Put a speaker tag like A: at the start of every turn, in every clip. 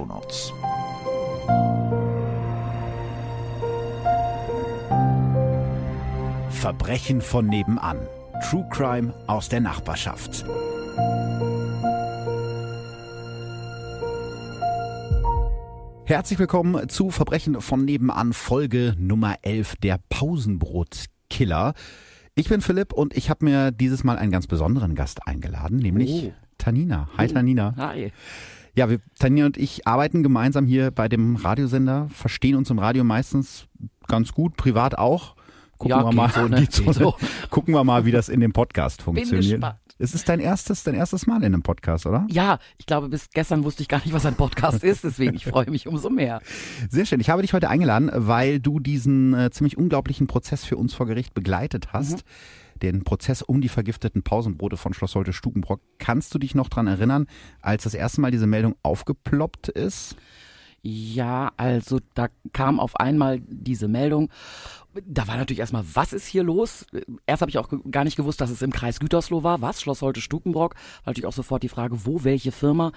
A: Shownotes. Verbrechen von nebenan. True Crime aus der Nachbarschaft. Herzlich willkommen zu Verbrechen von nebenan, Folge Nummer 11, der Pausenbrotkiller. Ich bin Philipp und ich habe mir dieses Mal einen ganz besonderen Gast eingeladen, nämlich oh. Tanina. Hi oh. Tanina.
B: Hi.
A: Ja, wir, Tanja und ich arbeiten gemeinsam hier bei dem Radiosender, verstehen uns im Radio meistens ganz gut, privat auch. Gucken ja, wir mal, so, ne? so, so. gucken wir mal, wie das in dem Podcast funktioniert. Bin gespannt. Es ist dein erstes, dein erstes Mal in einem Podcast, oder?
B: Ja, ich glaube, bis gestern wusste ich gar nicht, was ein Podcast ist, deswegen ich freue mich umso mehr.
A: Sehr schön. Ich habe dich heute eingeladen, weil du diesen äh, ziemlich unglaublichen Prozess für uns vor Gericht begleitet hast. Mhm den Prozess um die vergifteten Pausenbrote von Schloss Holte Stukenbrock. Kannst du dich noch dran erinnern, als das erste Mal diese Meldung aufgeploppt ist?
B: Ja, also da kam auf einmal diese Meldung. Da war natürlich erstmal, was ist hier los? Erst habe ich auch gar nicht gewusst, dass es im Kreis Gütersloh war. Was? Schloss Holte Stukenbrock. Natürlich auch sofort die Frage, wo, welche Firma.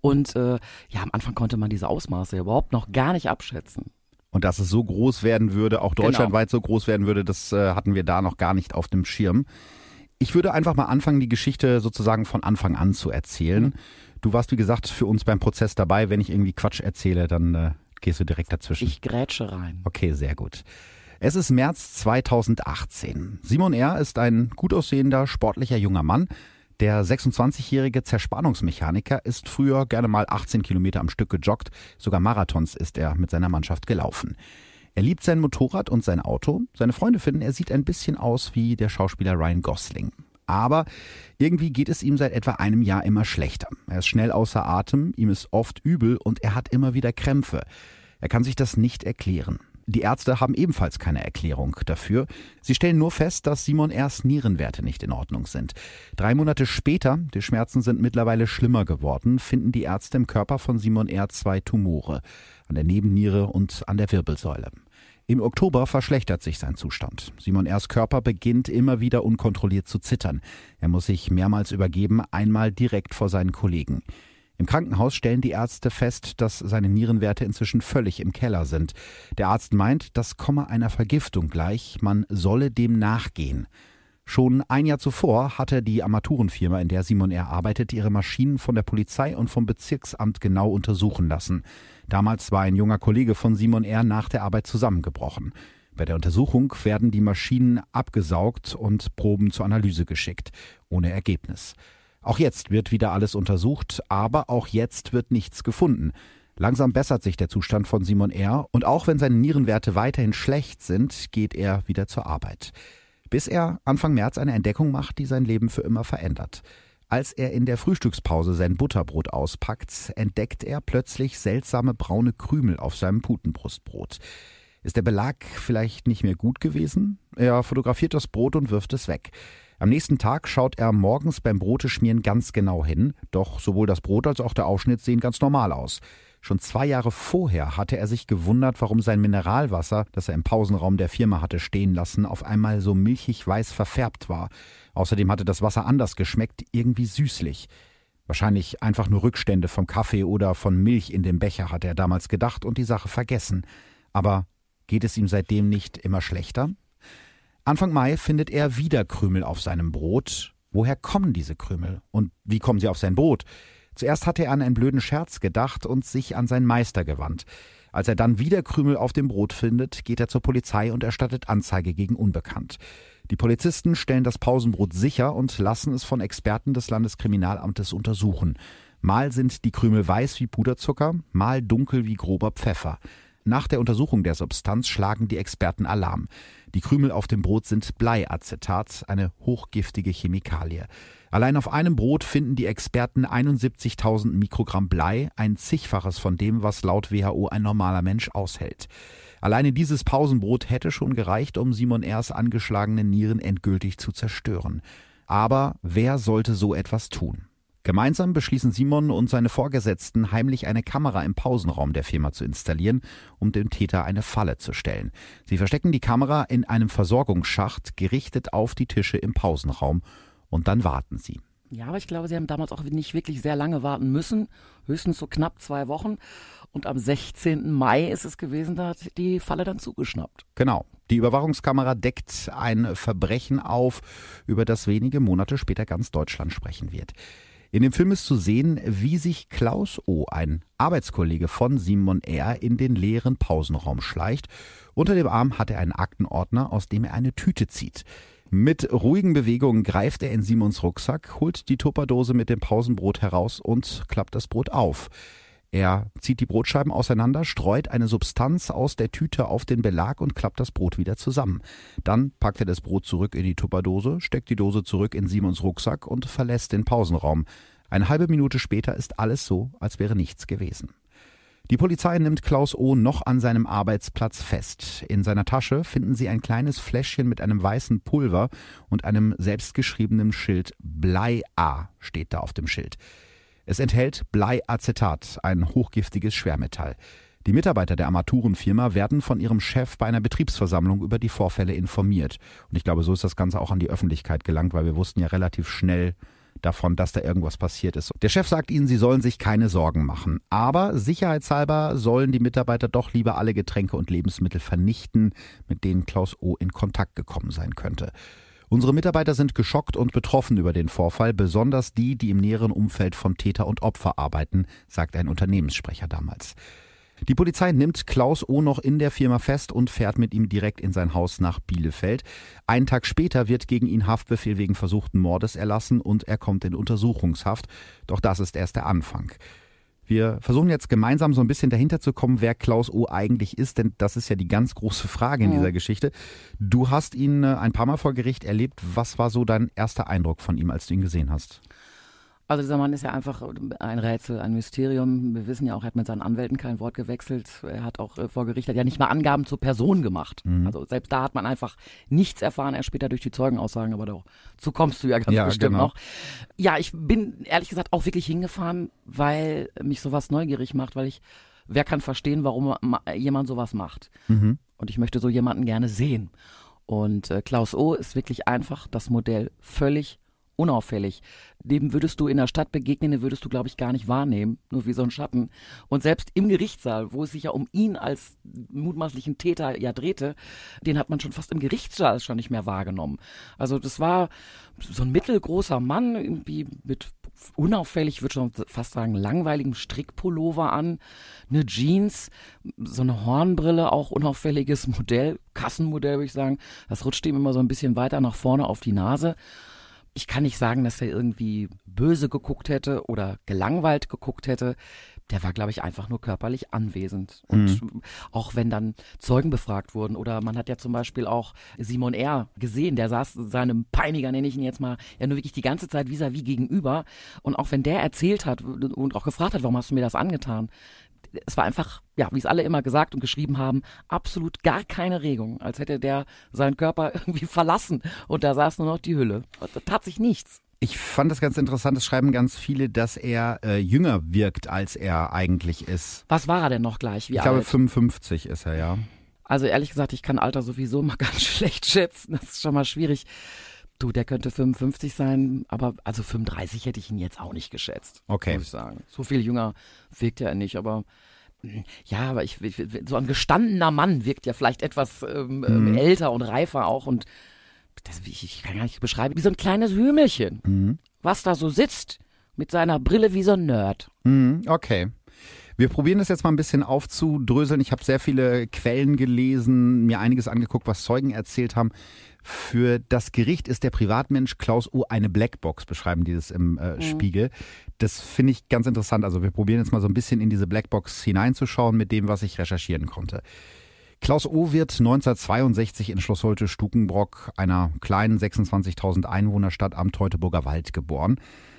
B: Und äh, ja, am Anfang konnte man diese Ausmaße überhaupt noch gar nicht abschätzen.
A: Und dass es so groß werden würde, auch genau. deutschlandweit genau. so groß werden würde, das äh, hatten wir da noch gar nicht auf dem Schirm. Ich würde einfach mal anfangen, die Geschichte sozusagen von Anfang an zu erzählen. Mhm. Du warst, wie gesagt, für uns beim Prozess dabei. Wenn ich irgendwie Quatsch erzähle, dann äh, gehst du direkt dazwischen.
B: Ich grätsche rein.
A: Okay, sehr gut. Es ist März 2018. Simon R. ist ein gut aussehender, sportlicher junger Mann, der 26-jährige Zerspannungsmechaniker ist früher gerne mal 18 Kilometer am Stück gejoggt, sogar Marathons ist er mit seiner Mannschaft gelaufen. Er liebt sein Motorrad und sein Auto. Seine Freunde finden, er sieht ein bisschen aus wie der Schauspieler Ryan Gosling. Aber irgendwie geht es ihm seit etwa einem Jahr immer schlechter. Er ist schnell außer Atem, ihm ist oft übel und er hat immer wieder Krämpfe. Er kann sich das nicht erklären. Die Ärzte haben ebenfalls keine Erklärung dafür. Sie stellen nur fest, dass Simon R.'s Nierenwerte nicht in Ordnung sind. Drei Monate später, die Schmerzen sind mittlerweile schlimmer geworden, finden die Ärzte im Körper von Simon R. zwei Tumore an der Nebenniere und an der Wirbelsäule. Im Oktober verschlechtert sich sein Zustand. Simon R.'s Körper beginnt immer wieder unkontrolliert zu zittern. Er muss sich mehrmals übergeben, einmal direkt vor seinen Kollegen. Im Krankenhaus stellen die Ärzte fest, dass seine Nierenwerte inzwischen völlig im Keller sind. Der Arzt meint, das komme einer Vergiftung gleich, man solle dem nachgehen. Schon ein Jahr zuvor hatte die Armaturenfirma, in der Simon R. arbeitet, ihre Maschinen von der Polizei und vom Bezirksamt genau untersuchen lassen. Damals war ein junger Kollege von Simon R. nach der Arbeit zusammengebrochen. Bei der Untersuchung werden die Maschinen abgesaugt und Proben zur Analyse geschickt, ohne Ergebnis. Auch jetzt wird wieder alles untersucht, aber auch jetzt wird nichts gefunden. Langsam bessert sich der Zustand von Simon R. und auch wenn seine Nierenwerte weiterhin schlecht sind, geht er wieder zur Arbeit. Bis er Anfang März eine Entdeckung macht, die sein Leben für immer verändert. Als er in der Frühstückspause sein Butterbrot auspackt, entdeckt er plötzlich seltsame braune Krümel auf seinem Putenbrustbrot. Ist der Belag vielleicht nicht mehr gut gewesen? Er fotografiert das Brot und wirft es weg. Am nächsten Tag schaut er morgens beim Broteschmieren ganz genau hin, doch sowohl das Brot als auch der Aufschnitt sehen ganz normal aus. Schon zwei Jahre vorher hatte er sich gewundert, warum sein Mineralwasser, das er im Pausenraum der Firma hatte stehen lassen, auf einmal so milchig weiß verfärbt war. Außerdem hatte das Wasser anders geschmeckt, irgendwie süßlich. Wahrscheinlich einfach nur Rückstände vom Kaffee oder von Milch in dem Becher, hatte er damals gedacht und die Sache vergessen. Aber geht es ihm seitdem nicht immer schlechter? Anfang Mai findet er wieder Krümel auf seinem Brot. Woher kommen diese Krümel? Und wie kommen sie auf sein Brot? Zuerst hatte er an einen blöden Scherz gedacht und sich an seinen Meister gewandt. Als er dann wieder Krümel auf dem Brot findet, geht er zur Polizei und erstattet Anzeige gegen Unbekannt. Die Polizisten stellen das Pausenbrot sicher und lassen es von Experten des Landeskriminalamtes untersuchen. Mal sind die Krümel weiß wie Puderzucker, mal dunkel wie grober Pfeffer. Nach der Untersuchung der Substanz schlagen die Experten Alarm. Die Krümel auf dem Brot sind Bleiacetat, eine hochgiftige Chemikalie. Allein auf einem Brot finden die Experten 71.000 Mikrogramm Blei, ein zigfaches von dem, was laut WHO ein normaler Mensch aushält. Alleine dieses Pausenbrot hätte schon gereicht, um Simon R.'s angeschlagene Nieren endgültig zu zerstören. Aber wer sollte so etwas tun? Gemeinsam beschließen Simon und seine Vorgesetzten heimlich eine Kamera im Pausenraum der Firma zu installieren, um dem Täter eine Falle zu stellen. Sie verstecken die Kamera in einem Versorgungsschacht, gerichtet auf die Tische im Pausenraum, und dann warten sie.
B: Ja, aber ich glaube, sie haben damals auch nicht wirklich sehr lange warten müssen, höchstens so knapp zwei Wochen. Und am 16. Mai ist es gewesen, da hat die Falle dann zugeschnappt.
A: Genau. Die Überwachungskamera deckt ein Verbrechen auf, über das wenige Monate später ganz Deutschland sprechen wird. In dem Film ist zu sehen, wie sich Klaus O., ein Arbeitskollege von Simon R., in den leeren Pausenraum schleicht. Unter dem Arm hat er einen Aktenordner, aus dem er eine Tüte zieht. Mit ruhigen Bewegungen greift er in Simons Rucksack, holt die Tupperdose mit dem Pausenbrot heraus und klappt das Brot auf. Er zieht die Brotscheiben auseinander, streut eine Substanz aus der Tüte auf den Belag und klappt das Brot wieder zusammen. Dann packt er das Brot zurück in die Tupperdose, steckt die Dose zurück in Simons Rucksack und verlässt den Pausenraum. Eine halbe Minute später ist alles so, als wäre nichts gewesen. Die Polizei nimmt Klaus O. noch an seinem Arbeitsplatz fest. In seiner Tasche finden sie ein kleines Fläschchen mit einem weißen Pulver und einem selbstgeschriebenen Schild Blei A steht da auf dem Schild. Es enthält Bleiacetat, ein hochgiftiges Schwermetall. Die Mitarbeiter der Armaturenfirma werden von ihrem Chef bei einer Betriebsversammlung über die Vorfälle informiert. Und ich glaube, so ist das Ganze auch an die Öffentlichkeit gelangt, weil wir wussten ja relativ schnell davon, dass da irgendwas passiert ist. Der Chef sagt ihnen, sie sollen sich keine Sorgen machen. Aber sicherheitshalber sollen die Mitarbeiter doch lieber alle Getränke und Lebensmittel vernichten, mit denen Klaus O. in Kontakt gekommen sein könnte. Unsere Mitarbeiter sind geschockt und betroffen über den Vorfall, besonders die, die im näheren Umfeld von Täter und Opfer arbeiten, sagt ein Unternehmenssprecher damals. Die Polizei nimmt Klaus O. noch in der Firma fest und fährt mit ihm direkt in sein Haus nach Bielefeld. Einen Tag später wird gegen ihn Haftbefehl wegen versuchten Mordes erlassen und er kommt in Untersuchungshaft. Doch das ist erst der Anfang. Wir versuchen jetzt gemeinsam so ein bisschen dahinter zu kommen, wer Klaus O eigentlich ist, denn das ist ja die ganz große Frage in dieser Geschichte. Du hast ihn äh, ein paar Mal vor Gericht erlebt. Was war so dein erster Eindruck von ihm, als du ihn gesehen hast?
B: Also dieser Mann ist ja einfach ein Rätsel, ein Mysterium. Wir wissen ja auch, er hat mit seinen Anwälten kein Wort gewechselt. Er hat auch äh, vor Gericht hat ja nicht mal Angaben zur Person gemacht. Mhm. Also selbst da hat man einfach nichts erfahren, erst später durch die Zeugenaussagen, aber dazu kommst du ja ganz ja, bestimmt genau. noch. Ja, ich bin ehrlich gesagt auch wirklich hingefahren, weil mich sowas neugierig macht, weil ich, wer kann verstehen, warum jemand sowas macht? Mhm. Und ich möchte so jemanden gerne sehen. Und äh, Klaus O. ist wirklich einfach das Modell völlig unauffällig. Dem würdest du in der Stadt begegnen, den würdest du, glaube ich, gar nicht wahrnehmen, nur wie so ein Schatten. Und selbst im Gerichtssaal, wo es sich ja um ihn als mutmaßlichen Täter ja drehte, den hat man schon fast im Gerichtssaal schon nicht mehr wahrgenommen. Also das war so ein mittelgroßer Mann, irgendwie mit unauffällig, würde schon fast sagen, langweiligem Strickpullover an, eine Jeans, so eine Hornbrille, auch unauffälliges Modell, Kassenmodell würde ich sagen. Das rutscht ihm immer so ein bisschen weiter nach vorne auf die Nase ich kann nicht sagen, dass er irgendwie böse geguckt hätte oder gelangweilt geguckt hätte. Der war, glaube ich, einfach nur körperlich anwesend. Und mhm. auch wenn dann Zeugen befragt wurden oder man hat ja zum Beispiel auch Simon R. gesehen, der saß seinem Peiniger, nenne ich ihn jetzt mal, ja nur wirklich die ganze Zeit vis-à-vis -vis gegenüber. Und auch wenn der erzählt hat und auch gefragt hat, warum hast du mir das angetan, es war einfach, ja, wie es alle immer gesagt und geschrieben haben, absolut gar keine Regung, als hätte der seinen Körper irgendwie verlassen und da saß nur noch die Hülle. Da tat sich nichts.
A: Ich fand das ganz interessant, es schreiben ganz viele, dass er äh, jünger wirkt, als er eigentlich ist.
B: Was war er denn noch gleich?
A: Wie ich alt? glaube 55 ist er, ja.
B: Also ehrlich gesagt, ich kann Alter sowieso mal ganz schlecht schätzen. Das ist schon mal schwierig. Du, der könnte 55 sein, aber also 35 hätte ich ihn jetzt auch nicht geschätzt.
A: Okay.
B: Muss ich sagen. So viel jünger wirkt er nicht, aber ja, aber ich, so ein gestandener Mann wirkt ja vielleicht etwas ähm, mhm. älter und reifer auch und das, ich, ich, kann gar nicht beschreiben, wie so ein kleines Hümelchen, mhm. was da so sitzt Mit seiner Brille wie so ein Nerd.
A: Mhm, okay. Wir probieren das jetzt mal ein bisschen aufzudröseln. Ich habe sehr viele Quellen gelesen, mir einiges angeguckt, was Zeugen erzählt haben. Für das Gericht ist der Privatmensch Klaus O eine Blackbox, beschreiben die das im äh, mhm. Spiegel. Das finde ich ganz interessant. Also wir probieren jetzt mal so ein bisschen in diese Blackbox hineinzuschauen mit dem, was ich recherchieren konnte. Klaus O. wird 1962 in Schloss Holte Stukenbrock, einer kleinen 26.000 Einwohnerstadt am Teutoburger Wald, geboren.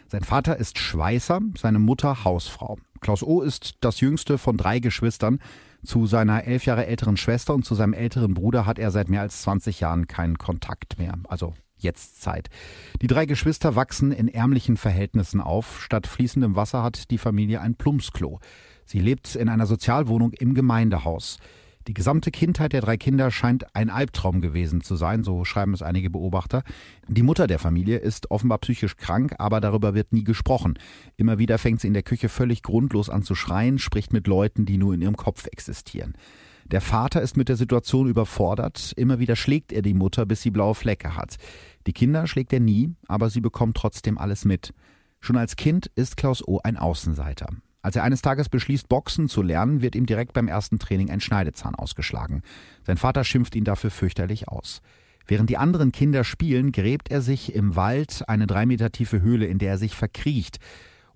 A: Sein Vater ist Schweißer, seine Mutter Hausfrau. Klaus O. ist das jüngste von drei Geschwistern. Zu seiner elf Jahre älteren Schwester und zu seinem älteren Bruder hat er seit mehr als 20 Jahren keinen Kontakt mehr. Also jetzt Zeit. Die drei Geschwister wachsen in ärmlichen Verhältnissen auf. Statt fließendem Wasser hat die Familie ein Plumpsklo. Sie lebt in einer Sozialwohnung im Gemeindehaus. Die gesamte Kindheit der drei Kinder scheint ein Albtraum gewesen zu sein, so schreiben es einige Beobachter. Die Mutter der Familie ist offenbar psychisch krank, aber darüber wird nie gesprochen. Immer wieder fängt sie in der Küche völlig grundlos an zu schreien, spricht mit Leuten, die nur in ihrem Kopf existieren. Der Vater ist mit der Situation überfordert. Immer wieder schlägt er die Mutter, bis sie blaue Flecke hat. Die Kinder schlägt er nie, aber sie bekommt trotzdem alles mit. Schon als Kind ist Klaus O. ein Außenseiter. Als er eines Tages beschließt, Boxen zu lernen, wird ihm direkt beim ersten Training ein Schneidezahn ausgeschlagen. Sein Vater schimpft ihn dafür fürchterlich aus. Während die anderen Kinder spielen, gräbt er sich im Wald eine drei Meter tiefe Höhle, in der er sich verkriecht.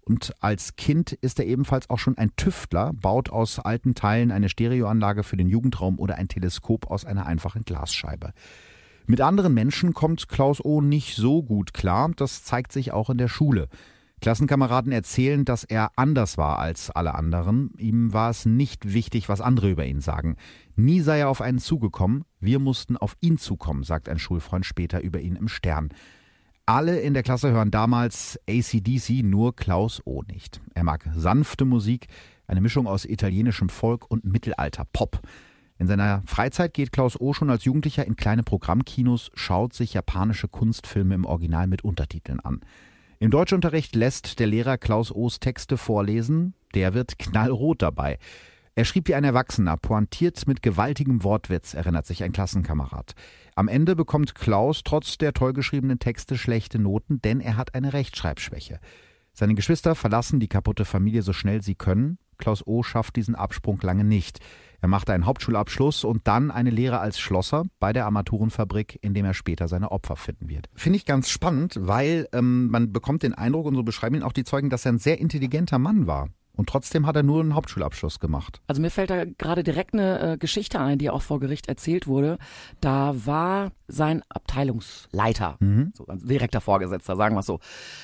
A: Und als Kind ist er ebenfalls auch schon ein Tüftler, baut aus alten Teilen eine Stereoanlage für den Jugendraum oder ein Teleskop aus einer einfachen Glasscheibe. Mit anderen Menschen kommt Klaus O. nicht so gut klar, das zeigt sich auch in der Schule. Klassenkameraden erzählen, dass er anders war als alle anderen. Ihm war es nicht wichtig, was andere über ihn sagen. Nie sei er auf einen zugekommen. Wir mussten auf ihn zukommen, sagt ein Schulfreund später über ihn im Stern. Alle in der Klasse hören damals ACDC, nur Klaus O nicht. Er mag sanfte Musik, eine Mischung aus italienischem Volk und Mittelalter-Pop. In seiner Freizeit geht Klaus O schon als Jugendlicher in kleine Programmkinos, schaut sich japanische Kunstfilme im Original mit Untertiteln an. Im Deutschunterricht lässt der Lehrer Klaus O's Texte vorlesen. Der wird knallrot dabei. Er schrieb wie ein Erwachsener, pointiert mit gewaltigem Wortwitz, erinnert sich ein Klassenkamerad. Am Ende bekommt Klaus trotz der toll geschriebenen Texte schlechte Noten, denn er hat eine Rechtschreibschwäche. Seine Geschwister verlassen die kaputte Familie so schnell sie können. Klaus O. schafft diesen Absprung lange nicht. Er machte einen Hauptschulabschluss und dann eine Lehre als Schlosser bei der Armaturenfabrik, in dem er später seine Opfer finden wird. Finde ich ganz spannend, weil ähm, man bekommt den Eindruck, und so beschreiben ihn auch die Zeugen, dass er ein sehr intelligenter Mann war. Und trotzdem hat er nur einen Hauptschulabschluss gemacht.
B: Also mir fällt da gerade direkt eine äh, Geschichte ein, die auch vor Gericht erzählt wurde. Da war sein Abteilungsleiter, mhm. so ein direkter Vorgesetzter, sagen wir es so.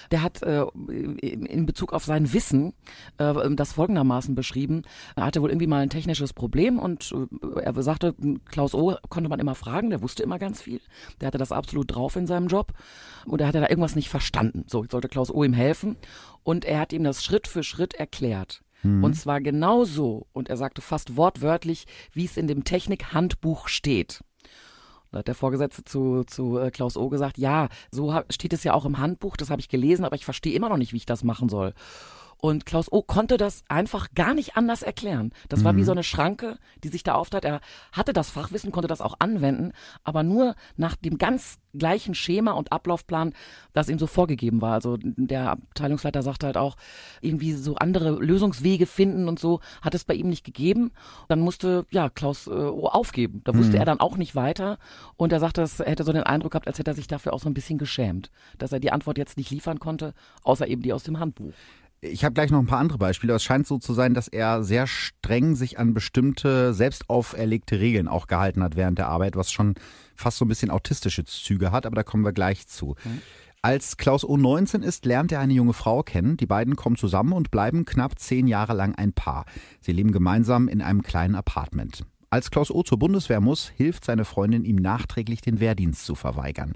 B: Der hat äh, in Bezug auf sein Wissen äh, das folgendermaßen beschrieben. Er hatte wohl irgendwie mal ein technisches Problem und äh, er sagte, Klaus O. konnte man immer fragen, der wusste immer ganz viel. Der hatte das absolut drauf in seinem Job und er hatte da irgendwas nicht verstanden. So, sollte Klaus O. ihm helfen und er hat ihm das Schritt für Schritt erklärt. Mhm. Und zwar genauso, und er sagte fast wortwörtlich, wie es in dem Technikhandbuch steht. Da hat der Vorgesetzte zu, zu äh, Klaus O gesagt, ja, so steht es ja auch im Handbuch, das habe ich gelesen, aber ich verstehe immer noch nicht, wie ich das machen soll. Und Klaus O. konnte das einfach gar nicht anders erklären. Das war wie mhm. so eine Schranke, die sich da auftat. Er hatte das Fachwissen, konnte das auch anwenden, aber nur nach dem ganz gleichen Schema und Ablaufplan, das ihm so vorgegeben war. Also der Abteilungsleiter sagte halt auch, irgendwie so andere Lösungswege finden und so hat es bei ihm nicht gegeben. Dann musste ja Klaus äh, aufgeben. Da wusste mhm. er dann auch nicht weiter und er sagte, er hätte so den Eindruck gehabt, als hätte er sich dafür auch so ein bisschen geschämt, dass er die Antwort jetzt nicht liefern konnte, außer eben die aus dem Handbuch.
A: Ich habe gleich noch ein paar andere Beispiele. Es scheint so zu sein, dass er sehr streng sich an bestimmte selbst auferlegte Regeln auch gehalten hat während der Arbeit, was schon fast so ein bisschen autistische Züge hat, aber da kommen wir gleich zu. Mhm. Als Klaus O 19 ist, lernt er eine junge Frau kennen. Die beiden kommen zusammen und bleiben knapp zehn Jahre lang ein Paar. Sie leben gemeinsam in einem kleinen Apartment. Als Klaus O zur Bundeswehr muss, hilft seine Freundin ihm nachträglich den Wehrdienst zu verweigern.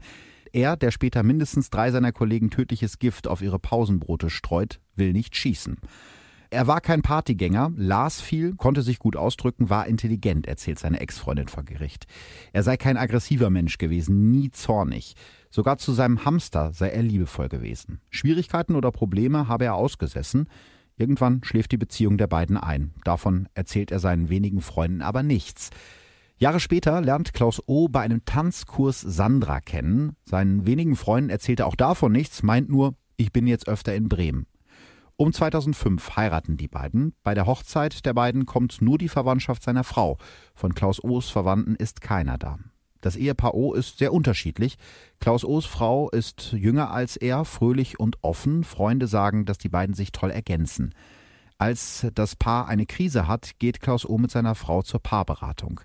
A: Er, der später mindestens drei seiner Kollegen tödliches Gift auf ihre Pausenbrote streut, will nicht schießen. Er war kein Partygänger, las viel, konnte sich gut ausdrücken, war intelligent, erzählt seine Ex-Freundin vor Gericht. Er sei kein aggressiver Mensch gewesen, nie zornig. Sogar zu seinem Hamster sei er liebevoll gewesen. Schwierigkeiten oder Probleme habe er ausgesessen. Irgendwann schläft die Beziehung der beiden ein. Davon erzählt er seinen wenigen Freunden aber nichts. Jahre später lernt Klaus O. bei einem Tanzkurs Sandra kennen. Seinen wenigen Freunden erzählt er auch davon nichts, meint nur, ich bin jetzt öfter in Bremen. Um 2005 heiraten die beiden. Bei der Hochzeit der beiden kommt nur die Verwandtschaft seiner Frau. Von Klaus O's Verwandten ist keiner da. Das Ehepaar O ist sehr unterschiedlich. Klaus O's Frau ist jünger als er, fröhlich und offen. Freunde sagen, dass die beiden sich toll ergänzen. Als das Paar eine Krise hat, geht Klaus O mit seiner Frau zur Paarberatung.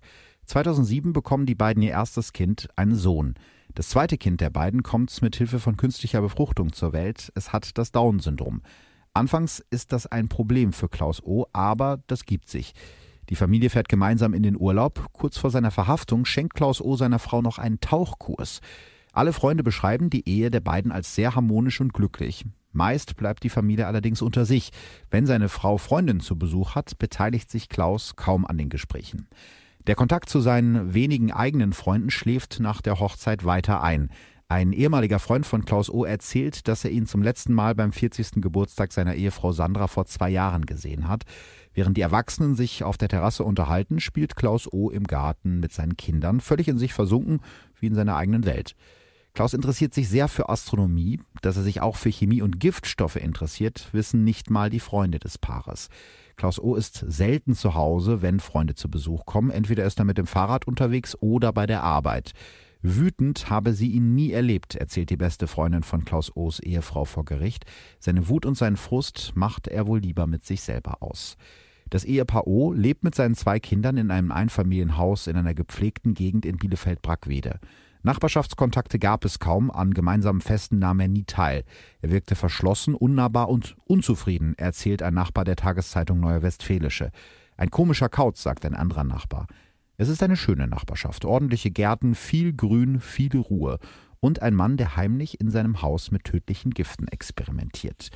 A: 2007 bekommen die beiden ihr erstes Kind, einen Sohn. Das zweite Kind der beiden kommt mit Hilfe von künstlicher Befruchtung zur Welt. Es hat das Down-Syndrom. Anfangs ist das ein Problem für Klaus O, aber das gibt sich. Die Familie fährt gemeinsam in den Urlaub. Kurz vor seiner Verhaftung schenkt Klaus O seiner Frau noch einen Tauchkurs. Alle Freunde beschreiben die Ehe der beiden als sehr harmonisch und glücklich. Meist bleibt die Familie allerdings unter sich. Wenn seine Frau Freundin zu Besuch hat, beteiligt sich Klaus kaum an den Gesprächen. Der Kontakt zu seinen wenigen eigenen Freunden schläft nach der Hochzeit weiter ein. Ein ehemaliger Freund von Klaus O. erzählt, dass er ihn zum letzten Mal beim 40. Geburtstag seiner Ehefrau Sandra vor zwei Jahren gesehen hat. Während die Erwachsenen sich auf der Terrasse unterhalten, spielt Klaus O. im Garten mit seinen Kindern, völlig in sich versunken, wie in seiner eigenen Welt. Klaus interessiert sich sehr für Astronomie. Dass er sich auch für Chemie und Giftstoffe interessiert, wissen nicht mal die Freunde des Paares. Klaus O. ist selten zu Hause, wenn Freunde zu Besuch kommen. Entweder ist er mit dem Fahrrad unterwegs oder bei der Arbeit. Wütend habe sie ihn nie erlebt, erzählt die beste Freundin von Klaus O.'s Ehefrau vor Gericht. Seine Wut und seinen Frust macht er wohl lieber mit sich selber aus. Das Ehepaar O lebt mit seinen zwei Kindern in einem Einfamilienhaus in einer gepflegten Gegend in Bielefeld-Brackwede. Nachbarschaftskontakte gab es kaum, an gemeinsamen Festen nahm er nie teil. Er wirkte verschlossen, unnahbar und unzufrieden, erzählt ein Nachbar der Tageszeitung Neue Westfälische. Ein komischer Kauz, sagt ein anderer Nachbar. Es ist eine schöne Nachbarschaft, ordentliche Gärten, viel Grün, viel Ruhe und ein Mann, der heimlich in seinem Haus mit tödlichen Giften experimentiert.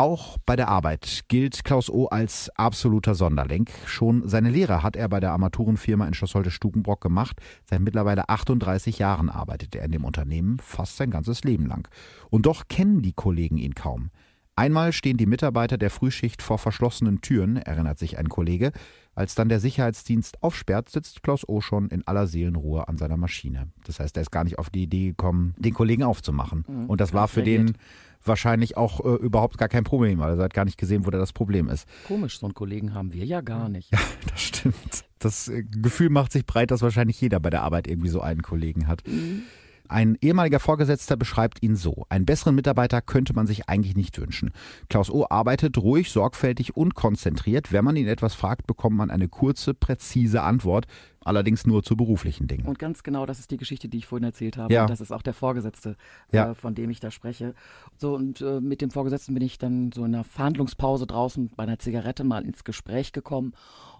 A: Auch bei der Arbeit gilt Klaus O. als absoluter Sonderling. Schon seine Lehre hat er bei der Armaturenfirma in Schlossholte-Stukenbrock gemacht. Seit mittlerweile 38 Jahren arbeitet er in dem Unternehmen, fast sein ganzes Leben lang. Und doch kennen die Kollegen ihn kaum. Einmal stehen die Mitarbeiter der Frühschicht vor verschlossenen Türen, erinnert sich ein Kollege. Als dann der Sicherheitsdienst aufsperrt, sitzt Klaus O. schon in aller Seelenruhe an seiner Maschine. Das heißt, er ist gar nicht auf die Idee gekommen, den Kollegen aufzumachen. Mhm, Und das war für den wahrscheinlich auch äh, überhaupt gar kein Problem, weil er hat gar nicht gesehen, wo da das Problem ist.
B: Komisch, so einen Kollegen haben wir ja gar nicht.
A: Ja, das stimmt. Das äh, Gefühl macht sich breit, dass wahrscheinlich jeder bei der Arbeit irgendwie so einen Kollegen hat. Mhm. Ein ehemaliger Vorgesetzter beschreibt ihn so. Einen besseren Mitarbeiter könnte man sich eigentlich nicht wünschen. Klaus O. arbeitet ruhig, sorgfältig und konzentriert. Wenn man ihn etwas fragt, bekommt man eine kurze, präzise Antwort. Allerdings nur zu beruflichen Dingen.
B: Und ganz genau, das ist die Geschichte, die ich vorhin erzählt habe. Ja. Und das ist auch der Vorgesetzte, äh, ja. äh, von dem ich da spreche. So, und äh, mit dem Vorgesetzten bin ich dann so in einer Verhandlungspause draußen bei einer Zigarette mal ins Gespräch gekommen.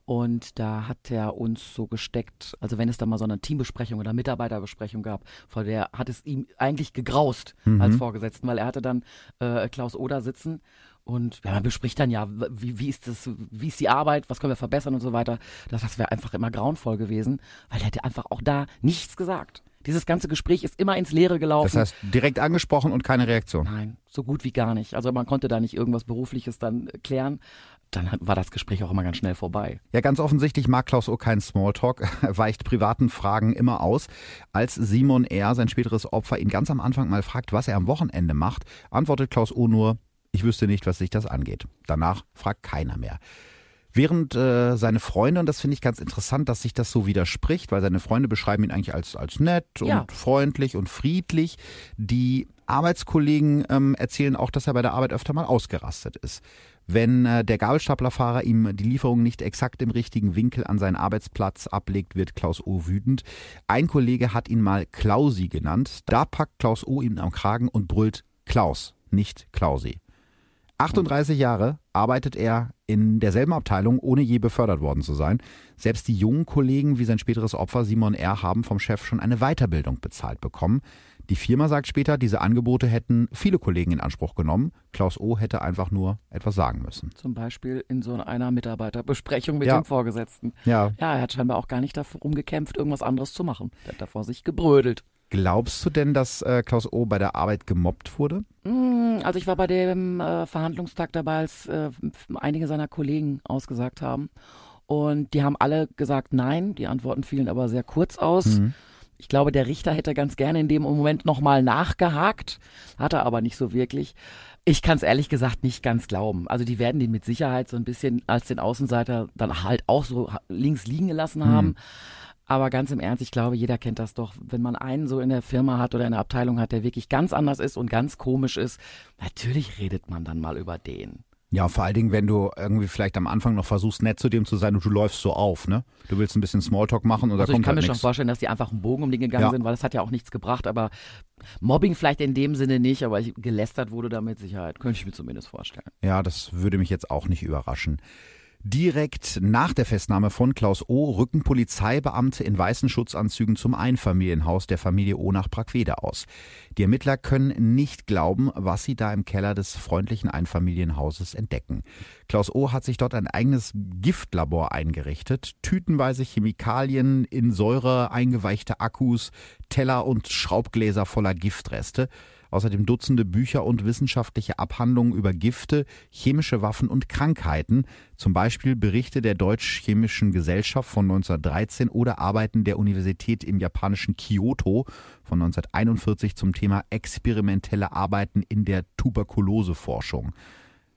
B: Und da hat er uns so gesteckt, also wenn es da mal so eine Teambesprechung oder Mitarbeiterbesprechung gab, vor der hat es ihm eigentlich gegraust mhm. als Vorgesetzten, weil er hatte dann äh, Klaus Oder sitzen und ja, man bespricht dann ja, wie, wie ist das, wie ist die Arbeit, was können wir verbessern und so weiter. Das, das wäre einfach immer grauenvoll gewesen, weil er hätte einfach auch da nichts gesagt. Dieses ganze Gespräch ist immer ins Leere gelaufen. Das
A: heißt, direkt angesprochen und keine Reaktion?
B: Nein, so gut wie gar nicht. Also man konnte da nicht irgendwas Berufliches dann klären dann war das Gespräch auch immer ganz schnell vorbei.
A: Ja, ganz offensichtlich mag Klaus O keinen Smalltalk, weicht privaten Fragen immer aus. Als Simon R., sein späteres Opfer, ihn ganz am Anfang mal fragt, was er am Wochenende macht, antwortet Klaus O nur, ich wüsste nicht, was sich das angeht. Danach fragt keiner mehr. Während äh, seine Freunde, und das finde ich ganz interessant, dass sich das so widerspricht, weil seine Freunde beschreiben ihn eigentlich als, als nett ja. und freundlich und friedlich. Die Arbeitskollegen ähm, erzählen auch, dass er bei der Arbeit öfter mal ausgerastet ist. Wenn äh, der Gabelstaplerfahrer ihm die Lieferung nicht exakt im richtigen Winkel an seinen Arbeitsplatz ablegt, wird Klaus O. wütend. Ein Kollege hat ihn mal Klausi genannt. Da packt Klaus O. ihn am Kragen und brüllt Klaus, nicht Klausi. 38 Jahre arbeitet er in derselben Abteilung, ohne je befördert worden zu sein. Selbst die jungen Kollegen wie sein späteres Opfer Simon R. haben vom Chef schon eine Weiterbildung bezahlt bekommen. Die Firma sagt später, diese Angebote hätten viele Kollegen in Anspruch genommen. Klaus O. hätte einfach nur etwas sagen müssen.
B: Zum Beispiel in so einer Mitarbeiterbesprechung mit ja. dem Vorgesetzten.
A: Ja.
B: ja, er hat scheinbar auch gar nicht darum gekämpft, irgendwas anderes zu machen. Er hat davor sich gebrödelt.
A: Glaubst du denn, dass äh, Klaus O. bei der Arbeit gemobbt wurde?
B: Mm, also ich war bei dem äh, Verhandlungstag dabei, als äh, einige seiner Kollegen ausgesagt haben. Und die haben alle gesagt nein. Die Antworten fielen aber sehr kurz aus. Mhm Ich glaube, der Richter hätte ganz gerne in dem Moment nochmal nachgehakt, hat er aber nicht so wirklich. Ich kann es ehrlich gesagt nicht ganz glauben. Also die werden den mit Sicherheit so ein bisschen als den Außenseiter dann halt auch so links liegen gelassen haben. Mhm. Aber ganz im Ernst, ich glaube, jeder kennt das doch. Wenn man einen so in der Firma hat oder in der Abteilung hat, der wirklich ganz anders ist und ganz komisch ist, natürlich redet man dann mal über den.
A: Ja, vor allen Dingen, wenn du irgendwie vielleicht am Anfang noch versuchst, nett zu dem zu sein und du läufst so auf, ne? Du willst ein bisschen Smalltalk machen und
B: also
A: da kommt
B: Ich kann
A: halt
B: mir
A: nix.
B: schon vorstellen, dass die einfach einen Bogen um den gegangen
A: Ja.
B: sind, weil das hat ja auch nichts gebracht, aber Mobbing vielleicht in dem Sinne nicht, aber gelästert wurde da mit Sicherheit. Könnte ich mir zumindest vorstellen.
A: Ja, das würde mich jetzt auch nicht überraschen. Direkt nach der Festnahme von Klaus O. rücken Polizeibeamte in weißen Schutzanzügen zum Einfamilienhaus der Familie O. nach Brackwede aus. Die Ermittler können nicht glauben, was sie da im Keller des freundlichen Einfamilienhauses entdecken. Klaus O. hat sich dort ein eigenes Giftlabor eingerichtet. Tütenweise Chemikalien in Säure eingeweichte Akkus, Teller und Schraubgläser voller Giftreste. Außerdem Dutzende Bücher und wissenschaftliche Abhandlungen über Gifte, chemische Waffen und Krankheiten, zum Beispiel Berichte der Deutsch-Chemischen Gesellschaft von 1913 oder Arbeiten der Universität im japanischen Kyoto von 1941 zum Thema experimentelle Arbeiten in der Tuberkuloseforschung.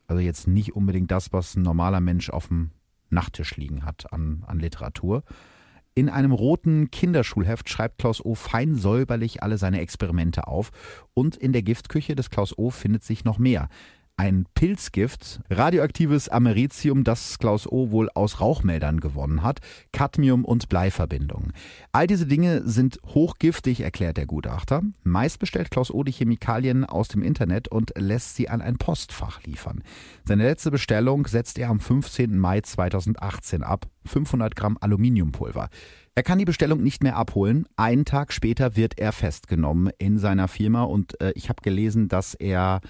A: Also jetzt nicht unbedingt das, was ein normaler Mensch auf dem Nachttisch liegen hat an, an Literatur. In einem roten Kinderschulheft schreibt Klaus O. fein säuberlich alle seine Experimente auf. Und in der Giftküche des Klaus O. findet sich noch mehr. Ein Pilzgift, radioaktives Americium, das Klaus O. wohl aus Rauchmeldern gewonnen hat, Cadmium und Bleiverbindungen. All diese Dinge sind hochgiftig, erklärt der Gutachter. Meist bestellt Klaus O. die Chemikalien aus dem Internet und lässt sie an ein Postfach liefern. Seine letzte Bestellung setzt er am 15. Mai 2018 ab. 500 Gramm Aluminiumpulver. Er kann die Bestellung nicht mehr abholen. Einen Tag später wird er festgenommen in seiner Firma und äh, ich habe gelesen, dass er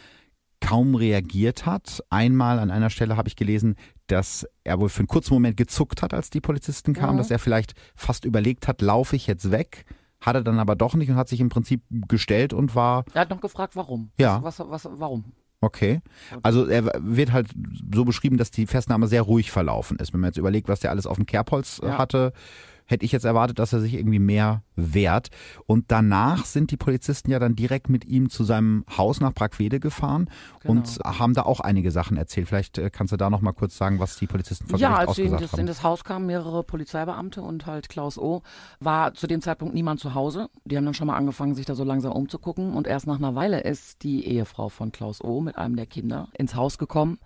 A: kaum reagiert hat. Einmal an einer Stelle habe ich gelesen, dass er wohl für einen kurzen Moment gezuckt hat, als die Polizisten kamen,
B: Mhm.
A: dass er vielleicht fast überlegt hat, laufe ich jetzt weg? Hat er dann aber doch nicht und hat sich im Prinzip gestellt und war
B: Er hat noch gefragt, warum.
A: Ja.
B: Was, was, warum?
A: Okay. Also er wird halt so beschrieben, dass die Festnahme sehr ruhig verlaufen ist. Wenn man jetzt überlegt, was der alles auf dem Kerbholz
B: Ja.
A: hatte, hätte ich jetzt erwartet, dass er sich irgendwie mehr wehrt. Und danach sind die Polizisten ja dann direkt mit ihm zu seinem Haus nach Brackwede gefahren
B: Genau.
A: und haben da auch einige Sachen erzählt. Vielleicht äh, kannst du da noch mal kurz sagen, was die Polizisten vor
B: Ja, als sie in das Haus kamen mehrere Polizeibeamte und halt Klaus O. war zu dem Zeitpunkt niemand zu Hause. Die haben dann schon mal angefangen, sich da so langsam umzugucken und erst nach einer Weile ist die Ehefrau von Klaus O. mit einem der Kinder ins Haus gekommen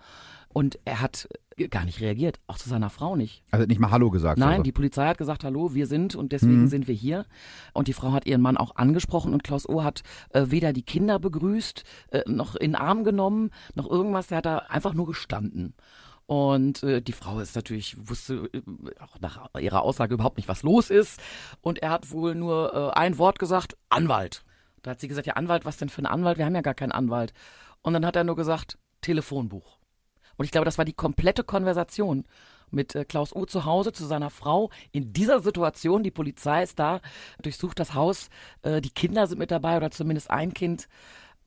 B: und er hat gar nicht reagiert, auch zu seiner Frau nicht.
A: Also nicht mal Hallo gesagt.
B: Nein,
A: also.
B: die Polizei hat gesagt, hallo, wir sind und deswegen
A: Mhm.
B: sind wir hier. Und die Frau hat ihren Mann auch angesprochen und Klaus O. hat äh, weder die Kinder begrüßt, äh, noch in den Arm genommen, noch irgendwas. Der hat da einfach nur gestanden. Und äh, die Frau ist natürlich, wusste äh, auch nach ihrer Aussage überhaupt nicht, was los ist. Und er hat wohl nur äh, ein Wort gesagt, Anwalt. Da hat sie gesagt, ja Anwalt, was denn für ein Anwalt? Wir haben ja gar keinen Anwalt. Und dann hat er nur gesagt, Telefonbuch. Und ich glaube, das war die komplette Konversation mit äh, Klaus O. zu Hause zu seiner Frau in dieser Situation. Die Polizei ist da, durchsucht das Haus, äh, die Kinder sind mit dabei oder zumindest ein Kind.